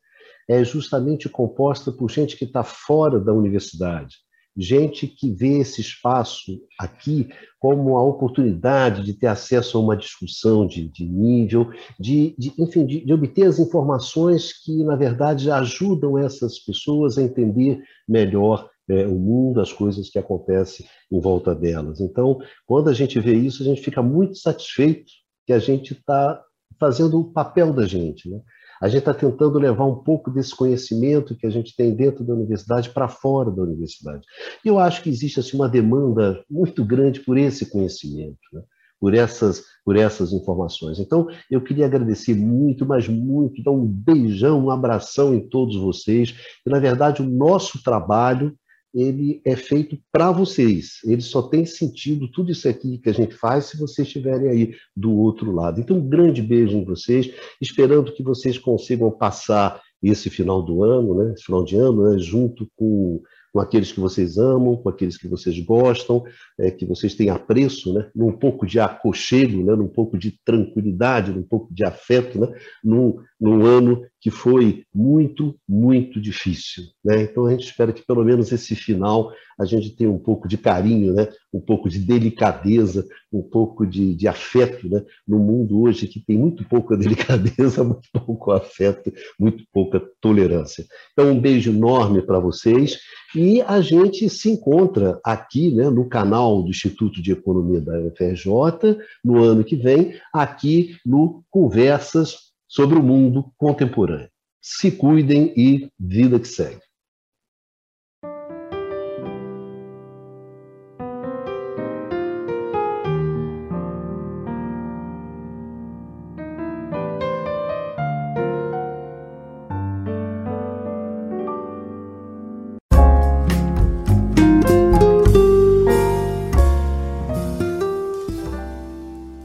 é justamente composta por gente que está fora da universidade, gente que vê esse espaço aqui como a oportunidade de ter acesso a uma discussão de, de nível, de, de enfim, de, de, obter as informações que, na verdade, ajudam essas pessoas a entender melhor é, o mundo, as coisas que acontecem em volta delas. Então, quando a gente vê isso, a gente fica muito satisfeito que a gente está fazendo o papel da gente. Né? A gente está tentando levar um pouco desse conhecimento que a gente tem dentro da universidade para fora da universidade. E eu acho que existe assim, uma demanda muito grande por esse conhecimento. Né? por essas, por essas informações. Então, eu queria agradecer muito, mas muito, dar um beijão, um abração em todos vocês. E, na verdade, o nosso trabalho ele é feito para vocês. Ele só tem sentido tudo isso aqui que a gente faz se vocês estiverem aí do outro lado. Então, um grande beijo em vocês, esperando que vocês consigam passar esse final do ano, né, esse final de ano, né, junto com com aqueles que vocês amam, com aqueles que vocês gostam, é, que vocês têm apreço, né? num pouco de aconchego, né? num pouco de tranquilidade, num pouco de afeto, né? num, num ano que foi muito, muito difícil. Né? Então a gente espera que pelo menos esse final a gente tenha um pouco de carinho, né? um pouco de delicadeza, um pouco de, de afeto né? no mundo hoje que tem muito pouca <laughs> delicadeza, muito pouco afeto, muito pouca tolerância. Então um beijo enorme para vocês. E a gente se encontra aqui né, no canal do Instituto de Economia da UFRJ, no ano que vem, aqui no Conversas sobre o Mundo Contemporâneo. Se cuidem e vida que segue.